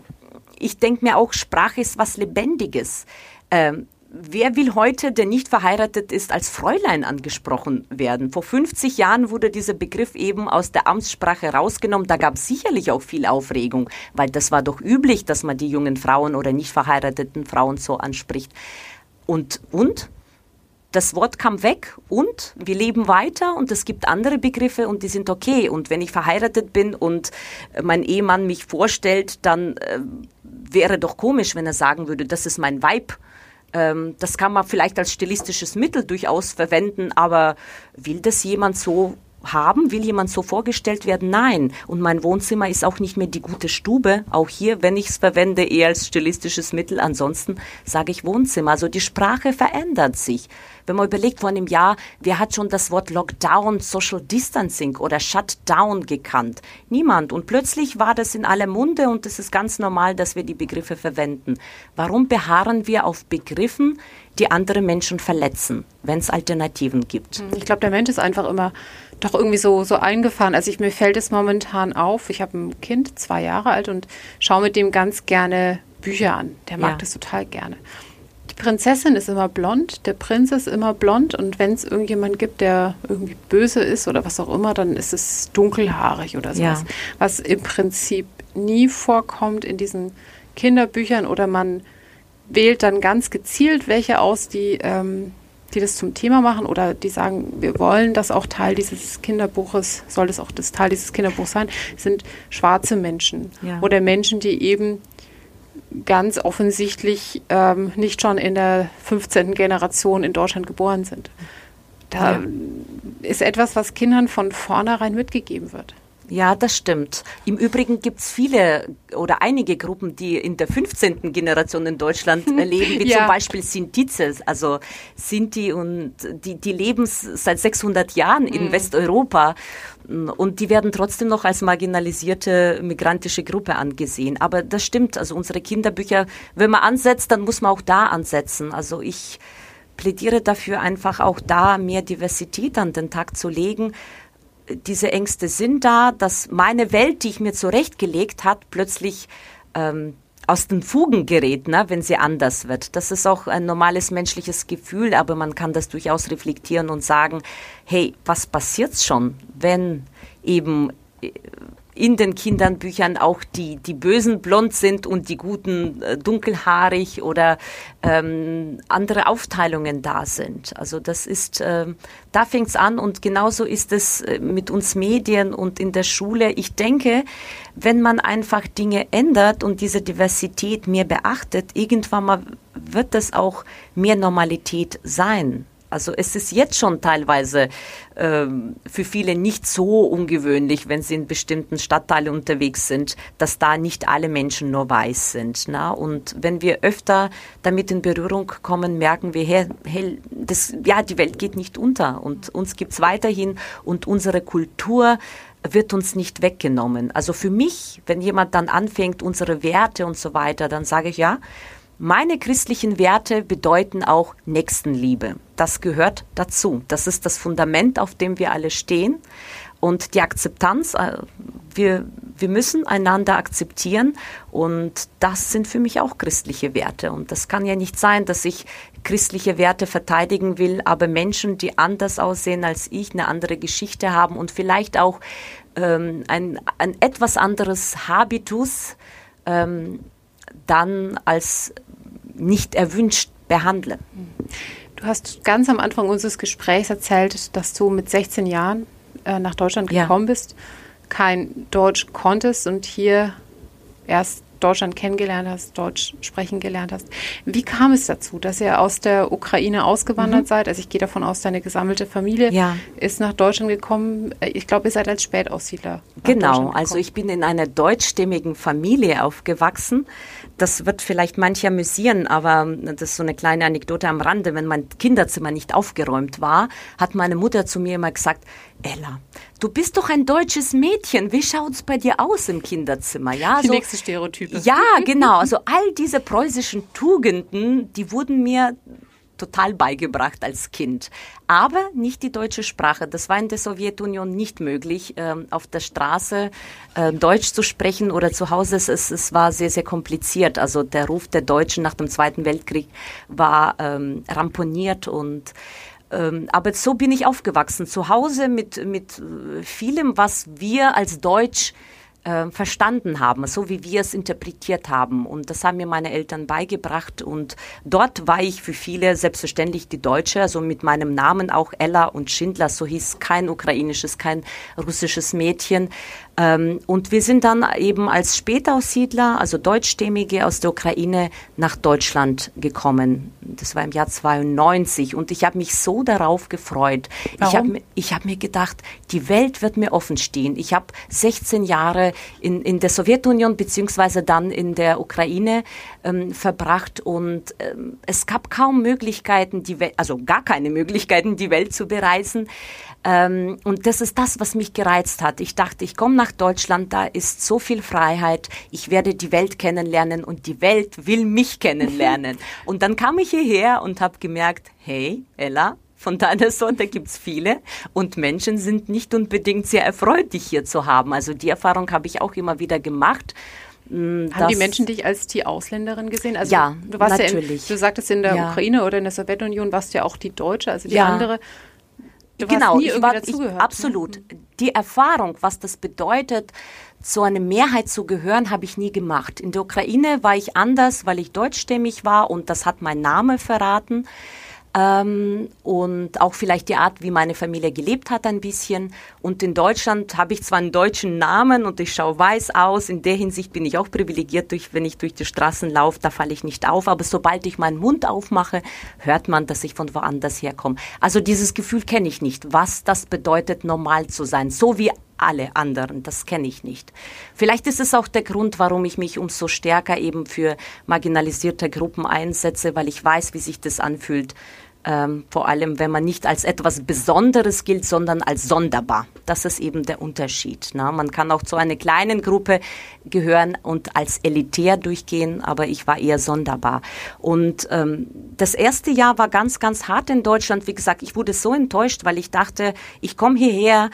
ich denke mir auch, Sprache ist was Lebendiges. Ähm, Wer will heute, der nicht verheiratet ist, als Fräulein angesprochen werden? Vor 50 Jahren wurde dieser Begriff eben aus der Amtssprache rausgenommen. Da gab es sicherlich auch viel Aufregung, weil das war doch üblich, dass man die jungen Frauen oder nicht verheirateten Frauen so anspricht. Und, und? Das Wort kam weg und wir leben weiter und es gibt andere Begriffe und die sind okay. Und wenn ich verheiratet bin und mein Ehemann mich vorstellt, dann äh, wäre doch komisch, wenn er sagen würde, das ist mein Weib ähm, das kann man vielleicht als stilistisches Mittel durchaus verwenden, aber will das jemand so haben? Will jemand so vorgestellt werden? Nein. Und mein Wohnzimmer ist auch nicht mehr die gute Stube. Auch hier, wenn ich es verwende, eher als stilistisches Mittel. Ansonsten sage ich Wohnzimmer. Also die Sprache verändert sich. Wenn man überlegt, vor einem Jahr, wer hat schon das Wort Lockdown, Social Distancing oder Shutdown gekannt? Niemand. Und plötzlich war das in aller Munde und es ist ganz normal, dass wir die Begriffe verwenden. Warum beharren wir auf Begriffen, die andere Menschen verletzen, wenn es Alternativen gibt?
Ich glaube, der Mensch ist einfach immer doch irgendwie so, so eingefahren. Also ich, mir fällt es momentan auf. Ich habe ein Kind, zwei Jahre alt, und schaue mit dem ganz gerne Bücher an. Der mag ja. das total gerne. Prinzessin ist immer blond, der Prinz ist immer blond und wenn es irgendjemand gibt, der irgendwie böse ist oder was auch immer, dann ist es dunkelhaarig oder sowas. Ja. Was im Prinzip nie vorkommt in diesen Kinderbüchern oder man wählt dann ganz gezielt welche aus, die ähm, die das zum Thema machen oder die sagen, wir wollen das auch Teil dieses Kinderbuches, soll das auch das Teil dieses Kinderbuchs sein, sind schwarze Menschen ja. oder Menschen, die eben ganz offensichtlich ähm, nicht schon in der 15. Generation in Deutschland geboren sind. Da ja. ist etwas, was Kindern von vornherein mitgegeben wird.
Ja, das stimmt. Im Übrigen gibt es viele oder einige Gruppen, die in der 15. Generation in Deutschland leben, wie ja. zum Beispiel Sintizes, also Sinti und die, die leben seit 600 Jahren in mhm. Westeuropa und die werden trotzdem noch als marginalisierte migrantische Gruppe angesehen. Aber das stimmt, also unsere Kinderbücher, wenn man ansetzt, dann muss man auch da ansetzen. Also ich plädiere dafür einfach auch da mehr Diversität an den Tag zu legen, diese Ängste sind da, dass meine Welt, die ich mir zurechtgelegt hat, plötzlich ähm, aus den Fugen gerät, ne, wenn sie anders wird. Das ist auch ein normales menschliches Gefühl, aber man kann das durchaus reflektieren und sagen, hey, was passiert schon, wenn eben äh, in den Kindernbüchern auch die, die Bösen blond sind und die Guten äh, dunkelhaarig oder ähm, andere Aufteilungen da sind. Also das ist, äh, da fängt's an und genauso ist es äh, mit uns Medien und in der Schule. Ich denke, wenn man einfach Dinge ändert und diese Diversität mehr beachtet, irgendwann mal wird das auch mehr Normalität sein. Also es ist jetzt schon teilweise ähm, für viele nicht so ungewöhnlich, wenn sie in bestimmten Stadtteilen unterwegs sind, dass da nicht alle Menschen nur weiß sind. Na? Und wenn wir öfter damit in Berührung kommen, merken wir, hey, hey, das, ja, die Welt geht nicht unter und uns gibt's weiterhin und unsere Kultur wird uns nicht weggenommen. Also für mich, wenn jemand dann anfängt, unsere Werte und so weiter, dann sage ich ja, meine christlichen Werte bedeuten auch Nächstenliebe. Das gehört dazu. Das ist das Fundament, auf dem wir alle stehen. Und die Akzeptanz, äh, wir, wir müssen einander akzeptieren und das sind für mich auch christliche Werte. Und das kann ja nicht sein, dass ich christliche Werte verteidigen will, aber Menschen, die anders aussehen als ich, eine andere Geschichte haben und vielleicht auch ähm, ein, ein etwas anderes Habitus, ähm, dann als nicht erwünscht behandle.
Du hast ganz am Anfang unseres Gesprächs erzählt, dass du mit 16 Jahren äh, nach Deutschland gekommen ja. bist, kein Deutsch konntest und hier erst Deutschland kennengelernt hast, Deutsch sprechen gelernt hast. Wie kam es dazu, dass ihr aus der Ukraine ausgewandert mhm. seid? Also ich gehe davon aus, deine gesammelte Familie ja. ist nach Deutschland gekommen. Ich glaube, ihr seid als Spätaussiedler.
Genau, also ich bin in einer deutschstämmigen Familie aufgewachsen. Das wird vielleicht manche amüsieren, aber das ist so eine kleine Anekdote am Rande. Wenn mein Kinderzimmer nicht aufgeräumt war, hat meine Mutter zu mir immer gesagt, Ella, du bist doch ein deutsches Mädchen. Wie schaut's bei dir aus im Kinderzimmer?
Ja, die so, nächste Stereotype.
Ja, genau. Also all diese preußischen Tugenden, die wurden mir total beigebracht als Kind. Aber nicht die deutsche Sprache. Das war in der Sowjetunion nicht möglich, ähm, auf der Straße äh, Deutsch zu sprechen oder zu Hause. Es, es war sehr, sehr kompliziert. Also der Ruf der Deutschen nach dem Zweiten Weltkrieg war ähm, ramponiert und ähm, aber so bin ich aufgewachsen, zu Hause mit, mit äh, vielem, was wir als Deutsch äh, verstanden haben, so wie wir es interpretiert haben. Und das haben mir meine Eltern beigebracht. Und dort war ich für viele selbstverständlich die Deutsche, also mit meinem Namen auch Ella und Schindler, so hieß kein ukrainisches, kein russisches Mädchen. Ähm, und wir sind dann eben als Spätaussiedler, also Deutschstämmige aus der Ukraine, nach Deutschland gekommen. Das war im Jahr 92 und ich habe mich so darauf gefreut. Warum? Ich habe hab mir gedacht, die Welt wird mir offen stehen. Ich habe 16 Jahre in, in der Sowjetunion beziehungsweise dann in der Ukraine ähm, verbracht und ähm, es gab kaum Möglichkeiten, die Welt, also gar keine Möglichkeiten, die Welt zu bereisen. Ähm, und das ist das, was mich gereizt hat. Ich dachte, ich komme nach Deutschland, da ist so viel Freiheit, ich werde die Welt kennenlernen und die Welt will mich kennenlernen. (laughs) und dann kam ich hierher und habe gemerkt, hey, Ella, von deiner Sorte gibt's viele und Menschen sind nicht unbedingt sehr erfreut, dich hier zu haben. Also die Erfahrung habe ich auch immer wieder gemacht.
Hm, Haben die Menschen dich als die Ausländerin gesehen?
Also ja,
du warst
natürlich.
Ja in, du sagtest in der ja. Ukraine oder in der Sowjetunion warst du ja auch die Deutsche, also die
ja.
andere.
Du genau, nie ich war, dazugehört. Ich, absolut. Ne? Die Erfahrung, was das bedeutet, zu einer Mehrheit zu gehören, habe ich nie gemacht. In der Ukraine war ich anders, weil ich deutschstämmig war und das hat mein Name verraten. Ähm, und auch vielleicht die Art, wie meine Familie gelebt hat, ein bisschen. Und in Deutschland habe ich zwar einen deutschen Namen und ich schaue weiß aus. In der Hinsicht bin ich auch privilegiert, durch, wenn ich durch die Straßen laufe, da falle ich nicht auf. Aber sobald ich meinen Mund aufmache, hört man, dass ich von woanders herkomme. Also dieses Gefühl kenne ich nicht, was das bedeutet, normal zu sein. So wie alle anderen. Das kenne ich nicht. Vielleicht ist es auch der Grund, warum ich mich umso stärker eben für marginalisierte Gruppen einsetze, weil ich weiß, wie sich das anfühlt, ähm, vor allem, wenn man nicht als etwas Besonderes gilt, sondern als sonderbar. Das ist eben der Unterschied. Ne? Man kann auch zu einer kleinen Gruppe gehören und als elitär durchgehen, aber ich war eher sonderbar. Und ähm, das erste Jahr war ganz, ganz hart in Deutschland. Wie gesagt, ich wurde so enttäuscht, weil ich dachte, ich komme hierher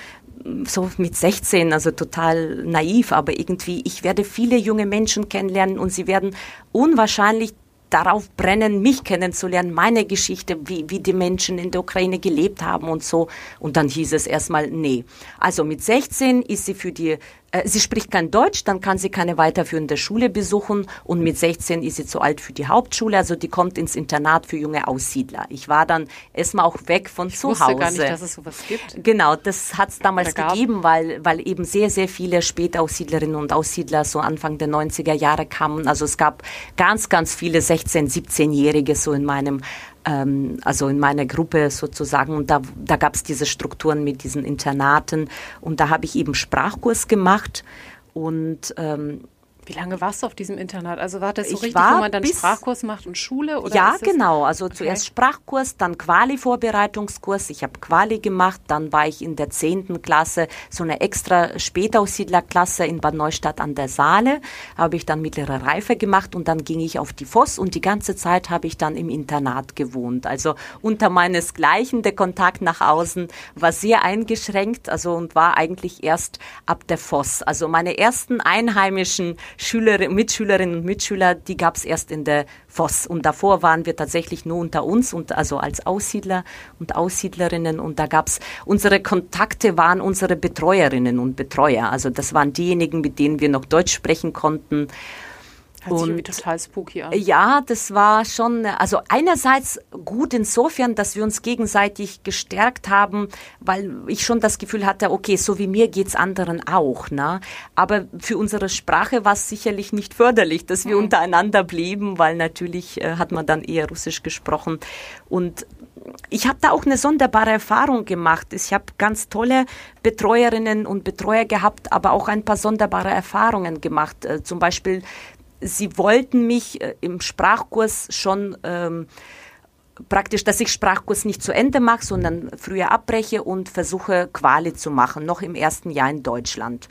so mit 16, also total naiv, aber irgendwie, ich werde viele junge Menschen kennenlernen und sie werden unwahrscheinlich darauf brennen, mich kennenzulernen, meine Geschichte, wie, wie die Menschen in der Ukraine gelebt haben und so. Und dann hieß es erstmal, nee. Also mit 16 ist sie für die sie spricht kein Deutsch, dann kann sie keine weiterführende Schule besuchen und mit 16 ist sie zu alt für die Hauptschule, also die kommt ins Internat für junge Aussiedler. Ich war dann erstmal auch weg von
ich
zu
wusste
Hause.
gar nicht, dass es sowas gibt.
Genau, das hat es damals gegeben, weil, weil eben sehr, sehr viele Spätaussiedlerinnen und Aussiedler so Anfang der 90er Jahre kamen. Also es gab ganz, ganz viele 16-, 17-Jährige so in meinem ähm, also in meiner Gruppe sozusagen. Und da, da gab es diese Strukturen mit diesen Internaten. Und da habe ich eben Sprachkurs gemacht. Und ähm,
wie lange warst du auf diesem Internat? Also war das so
ich
richtig, wo man dann Sprachkurs macht und Schule? Oder
ja, genau. Also okay. zuerst Sprachkurs, dann Quali-Vorbereitungskurs. Ich habe Quali gemacht. Dann war ich in der zehnten Klasse so eine extra Spätaussiedlerklasse in Bad Neustadt an der Saale. Habe ich dann mittlere Reife gemacht und dann ging ich auf die Voss und die ganze Zeit habe ich dann im Internat gewohnt. Also unter meinesgleichen. Der Kontakt nach außen war sehr eingeschränkt. Also und war eigentlich erst ab der Voss. Also meine ersten einheimischen Schüler, Mitschülerinnen und Mitschüler, die gab es erst in der Voss. Und davor waren wir tatsächlich nur unter uns und also als Aussiedler und Aussiedlerinnen. Und da gab es unsere Kontakte waren unsere Betreuerinnen und Betreuer. Also das waren diejenigen, mit denen wir noch Deutsch sprechen konnten.
Hört sich total spooky an.
Ja, das war schon, also einerseits gut insofern, dass wir uns gegenseitig gestärkt haben, weil ich schon das Gefühl hatte, okay, so wie mir geht's anderen auch, ne? Aber für unsere Sprache war es sicherlich nicht förderlich, dass wir mhm. untereinander blieben, weil natürlich äh, hat man dann eher Russisch gesprochen und ich habe da auch eine sonderbare Erfahrung gemacht. Ich habe ganz tolle Betreuerinnen und Betreuer gehabt, aber auch ein paar sonderbare Erfahrungen gemacht. Äh, zum Beispiel sie wollten mich äh, im Sprachkurs schon ähm, praktisch, dass ich Sprachkurs nicht zu Ende mache, sondern früher abbreche und versuche Quali zu machen, noch im ersten Jahr in Deutschland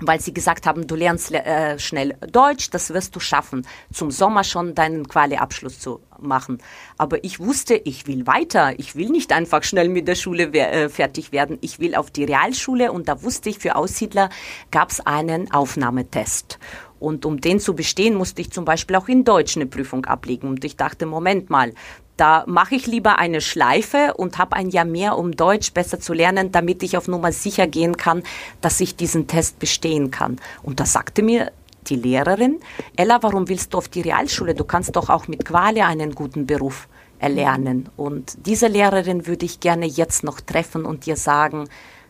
weil sie gesagt haben, du lernst äh, schnell Deutsch, das wirst du schaffen, zum Sommer schon deinen Quali-Abschluss zu machen. Aber ich wusste, ich will weiter. Ich will nicht einfach schnell mit der Schule äh, fertig werden. Ich will auf die Realschule und da wusste ich, für Aussiedler gab es einen Aufnahmetest. Und um den zu bestehen, musste ich zum Beispiel auch in Deutsch eine Prüfung ablegen. Und ich dachte, Moment mal, da mache ich lieber eine Schleife und habe ein Jahr mehr, um Deutsch besser zu lernen, damit ich auf Nummer sicher gehen kann, dass ich diesen Test bestehen kann. Und da sagte mir die Lehrerin, Ella, warum willst du auf die Realschule? Du kannst doch auch mit Qualia einen guten Beruf erlernen. Und diese Lehrerin würde ich gerne jetzt noch treffen und dir sagen,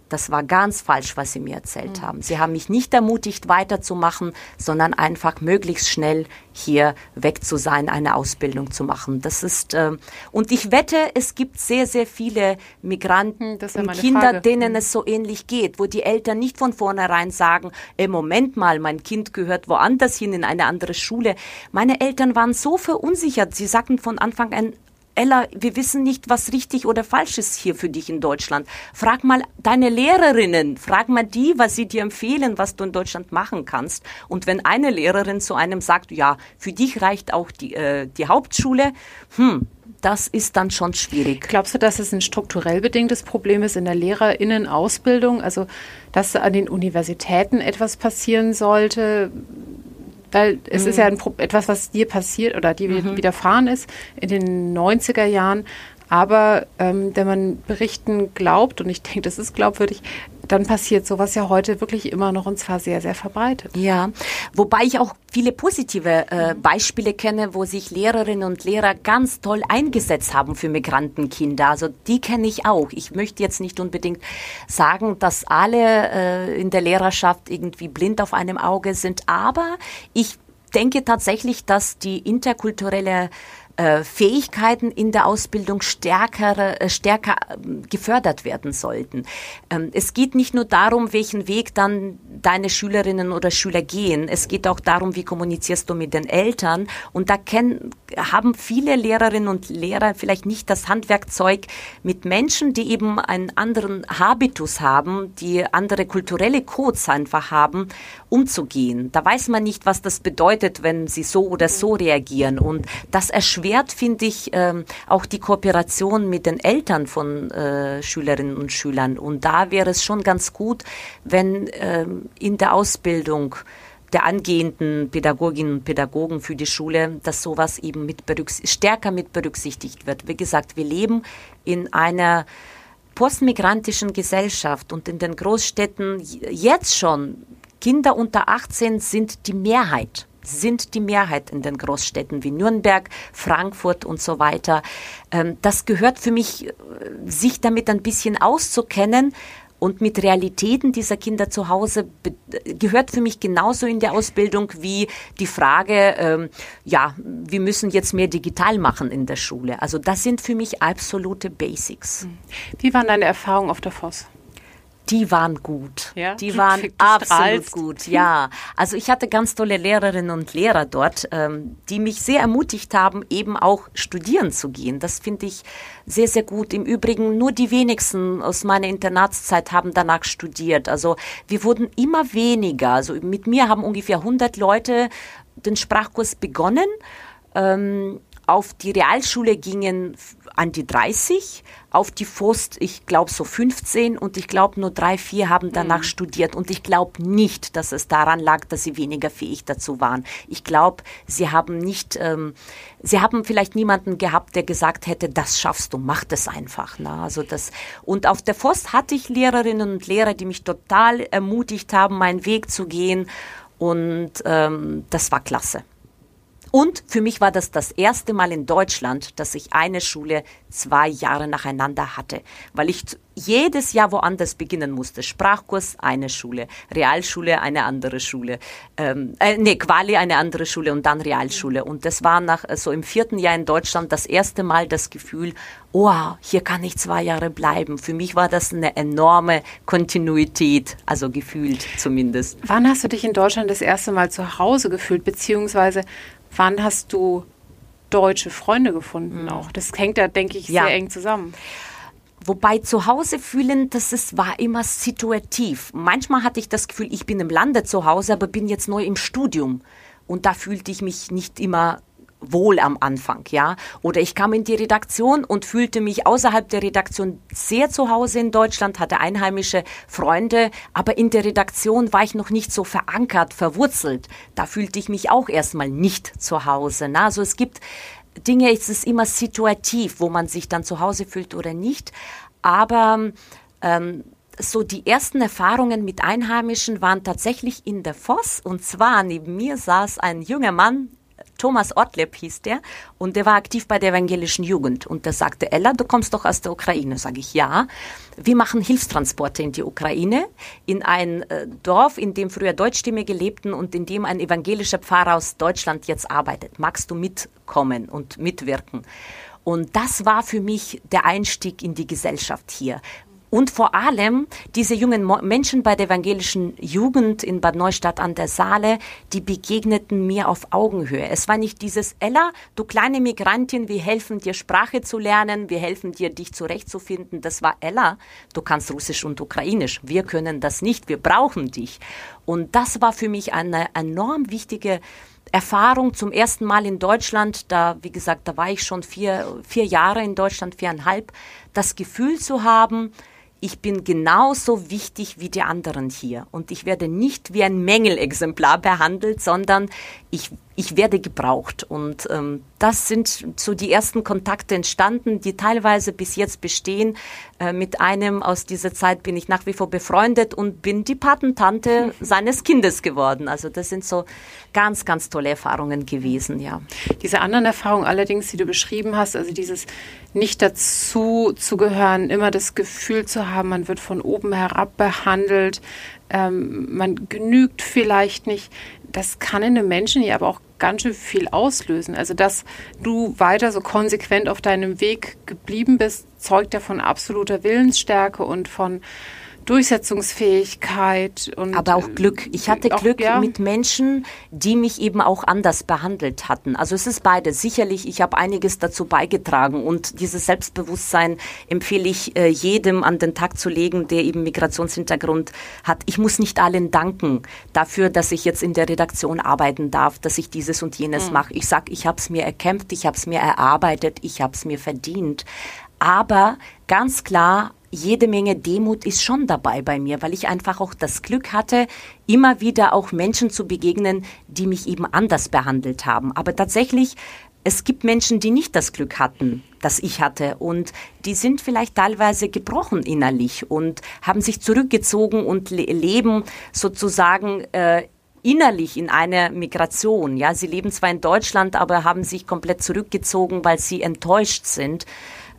das war ganz falsch, was Sie mir erzählt mhm. haben. Sie haben mich nicht ermutigt, weiterzumachen, sondern einfach möglichst schnell hier weg zu sein, eine Ausbildung zu machen. Das ist äh, und ich wette, es gibt sehr, sehr viele Migranten, hm, ja Kinder, Frage. denen mhm. es so ähnlich geht, wo die Eltern nicht von vornherein sagen: "Im Moment mal, mein Kind gehört woanders hin in eine andere Schule." Meine Eltern waren so verunsichert. Sie sagten von Anfang an Ella, wir wissen nicht, was richtig oder falsch ist hier für dich in Deutschland. Frag mal deine Lehrerinnen, frag mal die, was sie dir empfehlen, was du in Deutschland machen kannst. Und wenn eine Lehrerin zu einem sagt, ja, für dich reicht auch die, äh, die Hauptschule, hm, das ist dann schon schwierig.
Glaubst du, dass es ein strukturell bedingtes Problem ist in der Lehrerinnenausbildung? Also, dass an den Universitäten etwas passieren sollte? Weil es mhm. ist ja ein, etwas, was dir passiert oder dir mhm. widerfahren ist in den 90er Jahren. Aber ähm, wenn man Berichten glaubt, und ich denke, das ist glaubwürdig, dann passiert sowas ja heute wirklich immer noch und zwar sehr, sehr verbreitet.
Ja, wobei ich auch viele positive äh, Beispiele kenne, wo sich Lehrerinnen und Lehrer ganz toll eingesetzt haben für Migrantenkinder. Also die kenne ich auch. Ich möchte jetzt nicht unbedingt sagen, dass alle äh, in der Lehrerschaft irgendwie blind auf einem Auge sind, aber ich denke tatsächlich, dass die interkulturelle äh, Fähigkeiten in der Ausbildung stärker, äh, stärker ähm, gefördert werden sollten. Ähm, es geht nicht nur darum, welchen Weg dann deine Schülerinnen oder Schüler gehen. Es geht auch darum, wie kommunizierst du mit den Eltern. Und da kennen, haben viele Lehrerinnen und Lehrer vielleicht nicht das Handwerkzeug mit Menschen, die eben einen anderen Habitus haben, die andere kulturelle Codes einfach haben, umzugehen. Da weiß man nicht, was das bedeutet, wenn sie so oder so reagieren. Und das erschwert erschwert, finde ich, ähm, auch die Kooperation mit den Eltern von äh, Schülerinnen und Schülern. Und da wäre es schon ganz gut, wenn ähm, in der Ausbildung der angehenden Pädagoginnen und Pädagogen für die Schule, dass sowas eben mit stärker mit berücksichtigt wird. Wie gesagt, wir leben in einer postmigrantischen Gesellschaft und in den Großstädten jetzt schon Kinder unter 18 sind die Mehrheit sind die Mehrheit in den Großstädten wie Nürnberg, Frankfurt und so weiter. Ähm, das gehört für mich, äh, sich damit ein bisschen auszukennen, und mit Realitäten dieser Kinder zu Hause gehört für mich genauso in der Ausbildung wie die Frage, ähm, ja, wir müssen jetzt mehr digital machen in der Schule. Also das sind für mich absolute Basics.
Wie waren deine Erfahrungen auf der Voss?
Die waren gut. Ja? Die waren absolut gut, ja. Also ich hatte ganz tolle Lehrerinnen und Lehrer dort, ähm, die mich sehr ermutigt haben, eben auch studieren zu gehen. Das finde ich sehr, sehr gut. Im Übrigen, nur die wenigsten aus meiner Internatszeit haben danach studiert. Also wir wurden immer weniger. Also mit mir haben ungefähr 100 Leute den Sprachkurs begonnen. Ähm, auf die Realschule gingen an die 30, auf die Forst, ich glaube so 15 und ich glaube nur drei, vier haben danach mhm. studiert und ich glaube nicht, dass es daran lag, dass sie weniger fähig dazu waren. Ich glaube, sie haben nicht, ähm, sie haben vielleicht niemanden gehabt, der gesagt hätte, das schaffst du, mach das einfach. Ne? Also das und auf der Forst hatte ich Lehrerinnen und Lehrer, die mich total ermutigt haben, meinen Weg zu gehen und ähm, das war klasse. Und für mich war das das erste Mal in Deutschland, dass ich eine Schule zwei Jahre nacheinander hatte, weil ich jedes Jahr woanders beginnen musste. Sprachkurs, eine Schule, Realschule, eine andere Schule, ähm, äh, nee, Quali, eine andere Schule und dann Realschule. Und das war nach so also im vierten Jahr in Deutschland das erste Mal das Gefühl, oh, hier kann ich zwei Jahre bleiben. Für mich war das eine enorme Kontinuität, also gefühlt zumindest.
Wann hast du dich in Deutschland das erste Mal zu Hause gefühlt, beziehungsweise wann hast du deutsche Freunde gefunden mhm. auch? Das hängt da, denke ich, ja. sehr eng zusammen.
Wobei zu Hause fühlen, das ist, war immer situativ. Manchmal hatte ich das Gefühl, ich bin im Lande zu Hause, aber bin jetzt neu im Studium. Und da fühlte ich mich nicht immer wohl am Anfang, ja. Oder ich kam in die Redaktion und fühlte mich außerhalb der Redaktion sehr zu Hause in Deutschland, hatte einheimische Freunde, aber in der Redaktion war ich noch nicht so verankert, verwurzelt. Da fühlte ich mich auch erstmal nicht zu Hause. Na? Also es gibt Dinge, es ist immer situativ, wo man sich dann zu Hause fühlt oder nicht. Aber ähm, so die ersten Erfahrungen mit Einheimischen waren tatsächlich in der Voss. Und zwar neben mir saß ein junger Mann, Thomas Ortleb hieß der und der war aktiv bei der evangelischen Jugend und der sagte, Ella, du kommst doch aus der Ukraine. Sage ich, ja. Wir machen Hilfstransporte in die Ukraine, in ein äh, Dorf, in dem früher Deutschstimmige lebten und in dem ein evangelischer Pfarrer aus Deutschland jetzt arbeitet. Magst du mitkommen und mitwirken? Und das war für mich der Einstieg in die Gesellschaft hier. Und vor allem diese jungen Menschen bei der evangelischen Jugend in Bad Neustadt an der Saale, die begegneten mir auf Augenhöhe. Es war nicht dieses Ella, du kleine Migrantin, wir helfen dir Sprache zu lernen, wir helfen dir dich zurechtzufinden. Das war Ella, du kannst Russisch und Ukrainisch. Wir können das nicht, wir brauchen dich. Und das war für mich eine enorm wichtige Erfahrung zum ersten Mal in Deutschland, da, wie gesagt, da war ich schon vier, vier Jahre in Deutschland, viereinhalb, das Gefühl zu haben, ich bin genauso wichtig wie die anderen hier. Und ich werde nicht wie ein Mängelexemplar behandelt, sondern ich ich werde gebraucht. Und ähm, das sind so die ersten Kontakte entstanden, die teilweise bis jetzt bestehen. Äh, mit einem aus dieser Zeit bin ich nach wie vor befreundet und bin die Patentante (laughs) seines Kindes geworden. Also das sind so ganz, ganz tolle Erfahrungen gewesen, ja.
Diese anderen Erfahrungen allerdings, die du beschrieben hast, also dieses nicht dazu zu gehören, immer das Gefühl zu haben, man wird von oben herab behandelt, ähm, man genügt vielleicht nicht. Das kann in einem Menschen ja aber auch ganz schön viel auslösen. Also, dass du weiter so konsequent auf deinem Weg geblieben bist, zeugt ja von absoluter Willensstärke und von Durchsetzungsfähigkeit und
aber auch Glück. Ich hatte auch, Glück ja. mit Menschen, die mich eben auch anders behandelt hatten. Also es ist beides. Sicherlich, ich habe einiges dazu beigetragen und dieses Selbstbewusstsein empfehle ich äh, jedem an den Tag zu legen, der eben Migrationshintergrund hat. Ich muss nicht allen danken dafür, dass ich jetzt in der Redaktion arbeiten darf, dass ich dieses und jenes mhm. mache. Ich sag, ich habe es mir erkämpft, ich habe es mir erarbeitet, ich habe es mir verdient. Aber ganz klar jede Menge Demut ist schon dabei bei mir, weil ich einfach auch das Glück hatte, immer wieder auch Menschen zu begegnen, die mich eben anders behandelt haben. Aber tatsächlich, es gibt Menschen, die nicht das Glück hatten, das ich hatte. Und die sind vielleicht teilweise gebrochen innerlich und haben sich zurückgezogen und le leben sozusagen äh, innerlich in einer Migration. Ja, sie leben zwar in Deutschland, aber haben sich komplett zurückgezogen, weil sie enttäuscht sind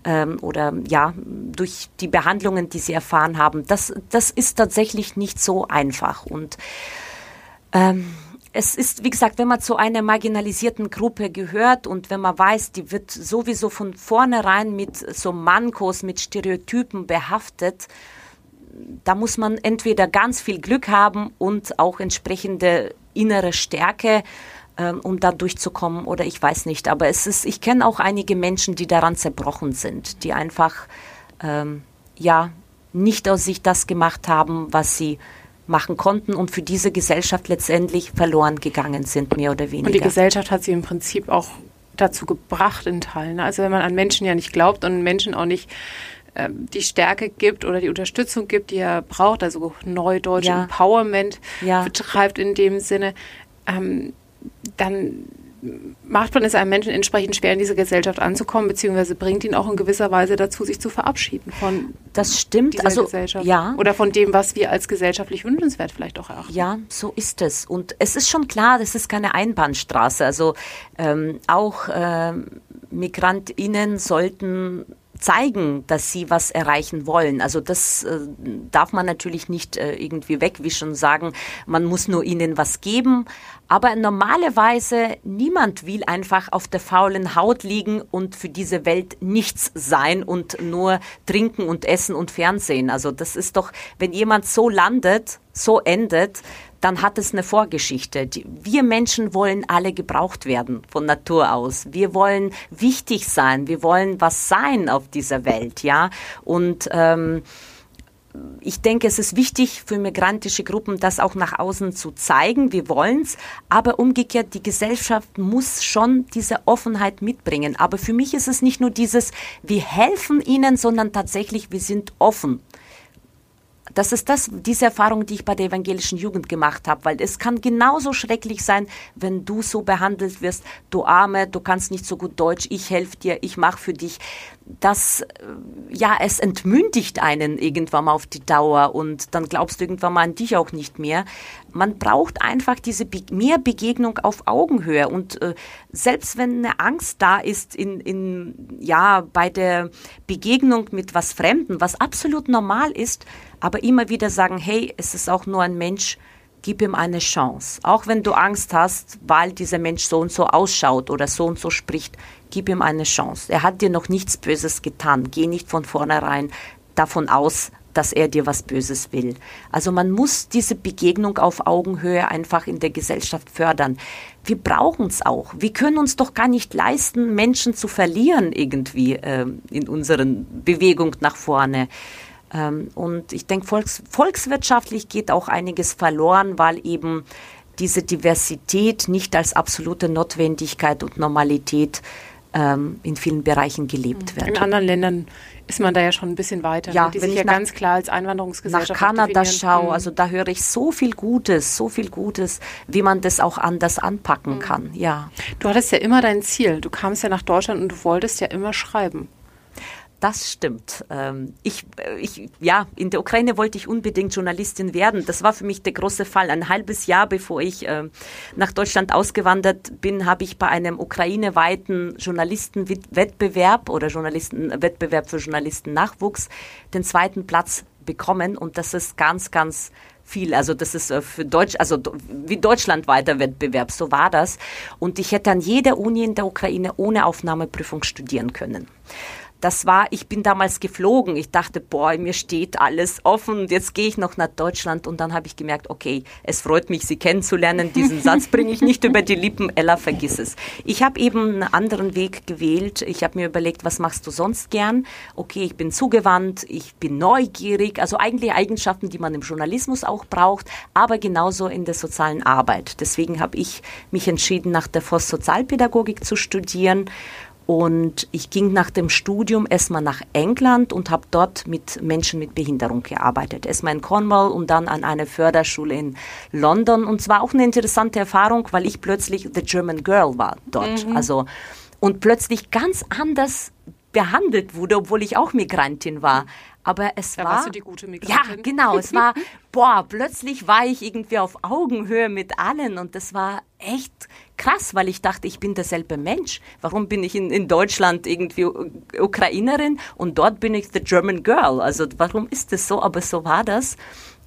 ähm, oder ja, durch die Behandlungen, die sie erfahren haben. Das, das ist tatsächlich nicht so einfach. Und ähm, es ist, wie gesagt, wenn man zu einer marginalisierten Gruppe gehört und wenn man weiß, die wird sowieso von vornherein mit so Mankos, mit Stereotypen behaftet, da muss man entweder ganz viel Glück haben und auch entsprechende innere Stärke ähm, um da durchzukommen oder ich weiß nicht. Aber es ist, ich kenne auch einige Menschen, die daran zerbrochen sind, die einfach ähm, ja nicht aus sich das gemacht haben, was sie machen konnten und für diese Gesellschaft letztendlich verloren gegangen sind, mehr oder weniger.
Und die Gesellschaft hat sie im Prinzip auch dazu gebracht in Teilen. Also wenn man an Menschen ja nicht glaubt und Menschen auch nicht ähm, die Stärke gibt oder die Unterstützung gibt, die er braucht, also Neudeutsch ja. Empowerment ja. betreibt in dem Sinne, ähm, dann macht man es einem Menschen entsprechend schwer, in diese Gesellschaft anzukommen, beziehungsweise bringt ihn auch in gewisser Weise dazu, sich zu verabschieden von
das stimmt,
dieser
also,
Gesellschaft.
Ja.
Oder von dem, was wir als gesellschaftlich wünschenswert vielleicht auch erachten.
Ja, so ist es. Und es ist schon klar, das ist keine Einbahnstraße. Also ähm, auch ähm, MigrantInnen sollten zeigen, dass sie was erreichen wollen. Also das äh, darf man natürlich nicht äh, irgendwie wegwischen und sagen, man muss nur ihnen was geben. Aber normalerweise niemand will einfach auf der faulen Haut liegen und für diese Welt nichts sein und nur trinken und essen und Fernsehen. Also das ist doch, wenn jemand so landet, so endet, dann hat es eine Vorgeschichte. Wir Menschen wollen alle gebraucht werden von Natur aus. Wir wollen wichtig sein. Wir wollen was sein auf dieser Welt, ja. Und ähm, ich denke, es ist wichtig für migrantische Gruppen, das auch nach außen zu zeigen. Wir wollen es. Aber umgekehrt, die Gesellschaft muss schon diese Offenheit mitbringen. Aber für mich ist es nicht nur dieses, wir helfen ihnen, sondern tatsächlich, wir sind offen das ist das, diese Erfahrung, die ich bei der evangelischen Jugend gemacht habe, weil es kann genauso schrecklich sein, wenn du so behandelt wirst, du Arme, du kannst nicht so gut Deutsch, ich helfe dir, ich mache für dich. Das, äh, ja, es entmündigt einen irgendwann mal auf die Dauer und dann glaubst du irgendwann mal an dich auch nicht mehr. Man braucht einfach diese Be mehr Begegnung auf Augenhöhe und äh, selbst wenn eine Angst da ist in, in, ja, bei der Begegnung mit was Fremden, was absolut normal ist, aber immer wieder sagen, hey, es ist auch nur ein Mensch, gib ihm eine Chance. Auch wenn du Angst hast, weil dieser Mensch so und so ausschaut oder so und so spricht, gib ihm eine Chance. Er hat dir noch nichts Böses getan. Geh nicht von vornherein davon aus, dass er dir was Böses will. Also man muss diese Begegnung auf Augenhöhe einfach in der Gesellschaft fördern. Wir brauchen es auch. Wir können uns doch gar nicht leisten, Menschen zu verlieren irgendwie äh, in unserer Bewegung nach vorne. Ähm, und ich denke, volks, volkswirtschaftlich geht auch einiges verloren, weil eben diese Diversität nicht als absolute Notwendigkeit und Normalität ähm, in vielen Bereichen gelebt wird.
In anderen Ländern ist man da ja schon ein bisschen weiter,
ja,
ne? die sich ja nach, ganz klar als Einwanderungsgesellschaft
Nach Kanada schaue, mhm. also da höre ich so viel Gutes, so viel Gutes, wie man das auch anders anpacken mhm. kann, ja.
Du hattest ja immer dein Ziel, du kamst ja nach Deutschland und du wolltest ja immer schreiben.
Das stimmt. Ähm, ich, ich, ja, in der Ukraine wollte ich unbedingt Journalistin werden. Das war für mich der große Fall. Ein halbes Jahr bevor ich ähm, nach Deutschland ausgewandert bin, habe ich bei einem ukraineweiten Journalistenwettbewerb oder Journalistenwettbewerb für Journalistennachwuchs den zweiten Platz bekommen. Und das ist ganz, ganz viel. Also das ist äh, für Deutsch, also wie deutschlandweiter Wettbewerb, so war das. Und ich hätte an jeder Uni in der Ukraine ohne Aufnahmeprüfung studieren können das war, ich bin damals geflogen. Ich dachte, boah, mir steht alles offen und jetzt gehe ich noch nach Deutschland und dann habe ich gemerkt, okay, es freut mich, Sie kennenzulernen. Diesen (laughs) Satz bringe ich nicht über die Lippen. Ella, vergiss es. Ich habe eben einen anderen Weg gewählt. Ich habe mir überlegt, was machst du sonst gern? Okay, ich bin zugewandt, ich bin neugierig, also eigentlich Eigenschaften, die man im Journalismus auch braucht, aber genauso in der sozialen Arbeit. Deswegen habe ich mich entschieden, nach der Voss Sozialpädagogik zu studieren und ich ging nach dem Studium erstmal nach England und habe dort mit Menschen mit Behinderung gearbeitet. Erstmal in Cornwall und dann an einer Förderschule in London. Und zwar auch eine interessante Erfahrung, weil ich plötzlich The German Girl war dort. Mhm. Also, und plötzlich ganz anders behandelt wurde, obwohl ich auch Migrantin war. Aber es
da
war.
Warst du die gute Migrantin?
Ja, genau. Es war, (laughs) boah, plötzlich war ich irgendwie auf Augenhöhe mit allen und das war echt krass, weil ich dachte, ich bin derselbe Mensch. Warum bin ich in, in Deutschland irgendwie Ukrainerin und dort bin ich the German Girl? Also warum ist das so? Aber so war das.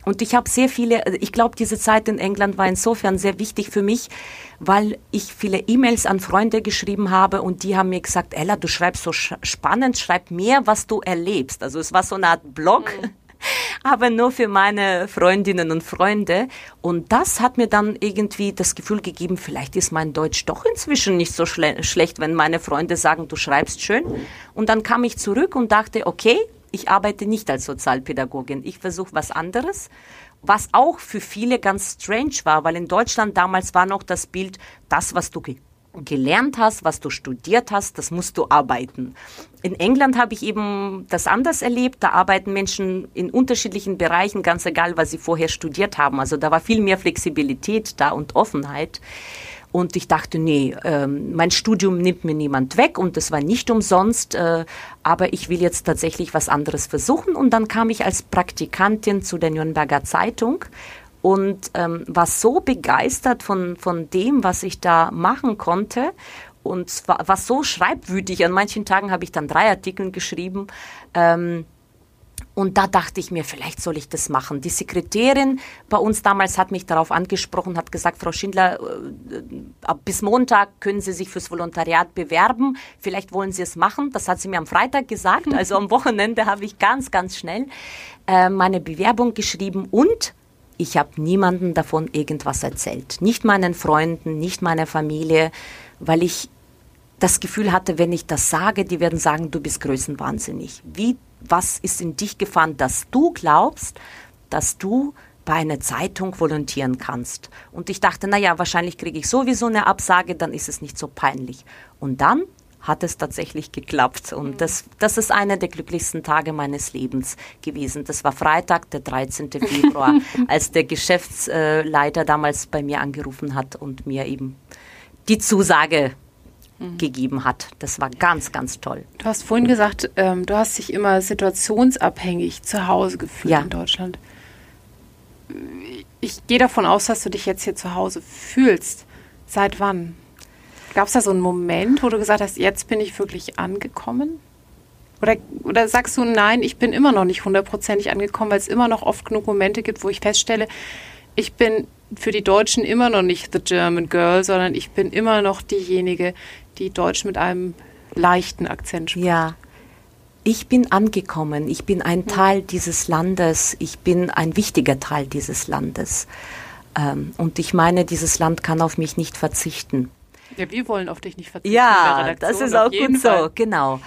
Und ich habe sehr viele, ich glaube, diese Zeit in England war insofern sehr wichtig für mich, weil ich viele E-Mails an Freunde geschrieben habe und die haben mir gesagt, Ella, du schreibst so spannend, schreib mehr, was du erlebst. Also es war so eine Art Blog. Mhm (laughs) aber nur für meine Freundinnen und Freunde. Und das hat mir dann irgendwie das Gefühl gegeben, vielleicht ist mein Deutsch doch inzwischen nicht so schle schlecht, wenn meine Freunde sagen, du schreibst schön. Und dann kam ich zurück und dachte, okay, ich arbeite nicht als Sozialpädagogin, ich versuche was anderes was auch für viele ganz strange war, weil in Deutschland damals war noch das Bild, das, was du gelernt hast, was du studiert hast, das musst du arbeiten. In England habe ich eben das anders erlebt. Da arbeiten Menschen in unterschiedlichen Bereichen, ganz egal, was sie vorher studiert haben. Also da war viel mehr Flexibilität da und Offenheit. Und ich dachte, nee, ähm, mein Studium nimmt mir niemand weg und das war nicht umsonst, äh, aber ich will jetzt tatsächlich was anderes versuchen. Und dann kam ich als Praktikantin zu der Nürnberger Zeitung und ähm, war so begeistert von, von dem, was ich da machen konnte und war, war so schreibwütig. An manchen Tagen habe ich dann drei Artikel geschrieben. Ähm, und da dachte ich mir, vielleicht soll ich das machen. Die Sekretärin bei uns damals hat mich darauf angesprochen, hat gesagt, Frau Schindler, äh, ab bis Montag können Sie sich fürs Volontariat bewerben. Vielleicht wollen Sie es machen. Das hat sie mir am Freitag gesagt. Also am (laughs) Wochenende habe ich ganz, ganz schnell äh, meine Bewerbung geschrieben und ich habe niemandem davon irgendwas erzählt. Nicht meinen Freunden, nicht meiner Familie, weil ich das Gefühl hatte, wenn ich das sage, die werden sagen, du bist größenwahnsinnig. Wie, was ist in dich gefahren, dass du glaubst, dass du bei einer Zeitung volontieren kannst? Und ich dachte, naja, wahrscheinlich kriege ich sowieso eine Absage, dann ist es nicht so peinlich. Und dann hat es tatsächlich geklappt. Und mhm. das, das ist einer der glücklichsten Tage meines Lebens gewesen. Das war Freitag, der 13. (laughs) Februar, als der Geschäftsleiter damals bei mir angerufen hat und mir eben die Zusage mhm. gegeben hat. Das war ganz, ganz toll.
Du hast vorhin gesagt, ähm, du hast dich immer situationsabhängig zu Hause gefühlt
ja.
in Deutschland. Ich gehe davon aus, dass du dich jetzt hier zu Hause fühlst. Seit wann? Gab es da so einen Moment, wo du gesagt hast, jetzt bin ich wirklich angekommen? Oder, oder sagst du, nein, ich bin immer noch nicht hundertprozentig angekommen, weil es immer noch oft genug Momente gibt, wo ich feststelle, ich bin für die Deutschen immer noch nicht the German Girl, sondern ich bin immer noch diejenige, die Deutsch mit einem leichten Akzent spricht.
Ja, ich bin angekommen, ich bin ein Teil dieses Landes, ich bin ein wichtiger Teil dieses Landes. Ähm, und ich meine, dieses Land kann auf mich nicht verzichten.
Ja, wir wollen auf dich nicht verzichten.
Ja, das ist auch gut Fall. so, genau.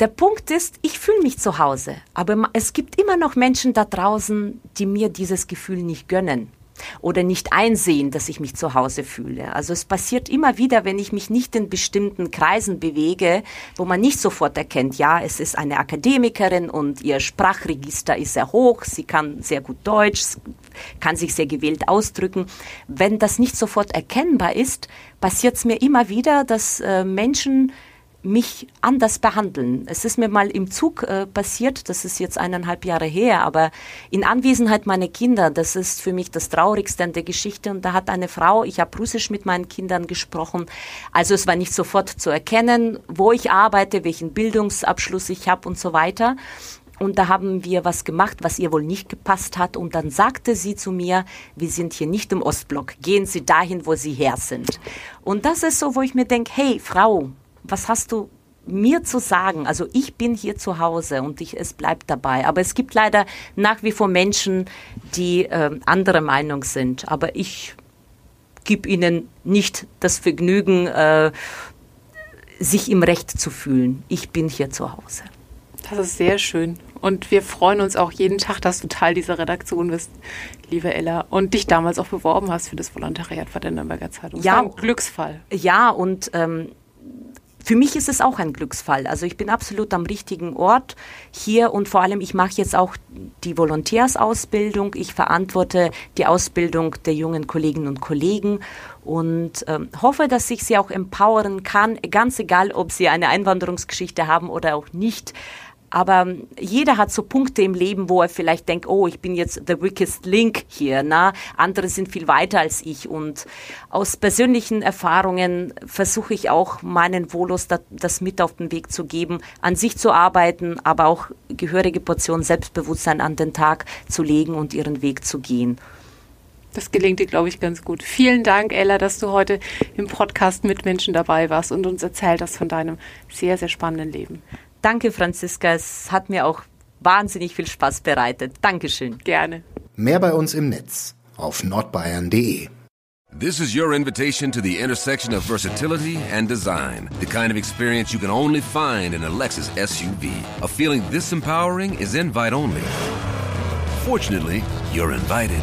Der Punkt ist, ich fühle mich zu Hause, aber es gibt immer noch Menschen da draußen, die mir dieses Gefühl nicht gönnen. Oder nicht einsehen, dass ich mich zu Hause fühle. Also es passiert immer wieder, wenn ich mich nicht in bestimmten Kreisen bewege, wo man nicht sofort erkennt, ja, es ist eine Akademikerin und ihr Sprachregister ist sehr hoch, sie kann sehr gut Deutsch, kann sich sehr gewählt ausdrücken. Wenn das nicht sofort erkennbar ist, passiert es mir immer wieder, dass äh, Menschen mich anders behandeln. Es ist mir mal im Zug äh, passiert, das ist jetzt eineinhalb Jahre her, aber in Anwesenheit meiner Kinder, das ist für mich das Traurigste an der Geschichte. Und da hat eine Frau, ich habe Russisch mit meinen Kindern gesprochen, also es war nicht sofort zu erkennen, wo ich arbeite, welchen Bildungsabschluss ich habe und so weiter. Und da haben wir was gemacht, was ihr wohl nicht gepasst hat. Und dann sagte sie zu mir, wir sind hier nicht im Ostblock, gehen Sie dahin, wo Sie her sind. Und das ist so, wo ich mir denke, hey Frau, was hast du mir zu sagen, also ich bin hier zu Hause und ich, es bleibt dabei. Aber es gibt leider nach wie vor Menschen, die äh, anderer Meinung sind. Aber ich gebe ihnen nicht das Vergnügen, äh, sich im Recht zu fühlen. Ich bin hier zu Hause.
Das ist sehr schön. Und wir freuen uns auch jeden Tag, dass du Teil dieser Redaktion bist, liebe Ella, und dich damals auch beworben hast für das Volontariat bei der Nürnberger Zeitung.
Ja, ein Glücksfall. Ja, und ähm, für mich ist es auch ein Glücksfall. Also ich bin absolut am richtigen Ort hier und vor allem ich mache jetzt auch die Volontärsausbildung. Ich verantworte die Ausbildung der jungen Kolleginnen und Kollegen und ähm, hoffe, dass ich sie auch empowern kann, ganz egal, ob sie eine Einwanderungsgeschichte haben oder auch nicht. Aber jeder hat so Punkte im Leben, wo er vielleicht denkt, oh, ich bin jetzt the weakest link hier. Na? Andere sind viel weiter als ich. Und aus persönlichen Erfahrungen versuche ich auch meinen Volos das, das mit auf den Weg zu geben, an sich zu arbeiten, aber auch gehörige Portionen Selbstbewusstsein an den Tag zu legen und ihren Weg zu gehen.
Das gelingt dir, glaube ich, ganz gut. Vielen Dank, Ella, dass du heute im Podcast mit Menschen dabei warst und uns erzählt hast von deinem sehr, sehr spannenden Leben.
Danke, Franziska. Es hat mir auch wahnsinnig viel Spaß bereitet. Dankeschön.
Gerne.
Mehr bei uns im Netz auf nordbayern.de.
This is your invitation to the intersection of versatility and design. The kind of experience you can only find in a Lexus SUV. A feeling this empowering is invite only. Fortunately, you're invited.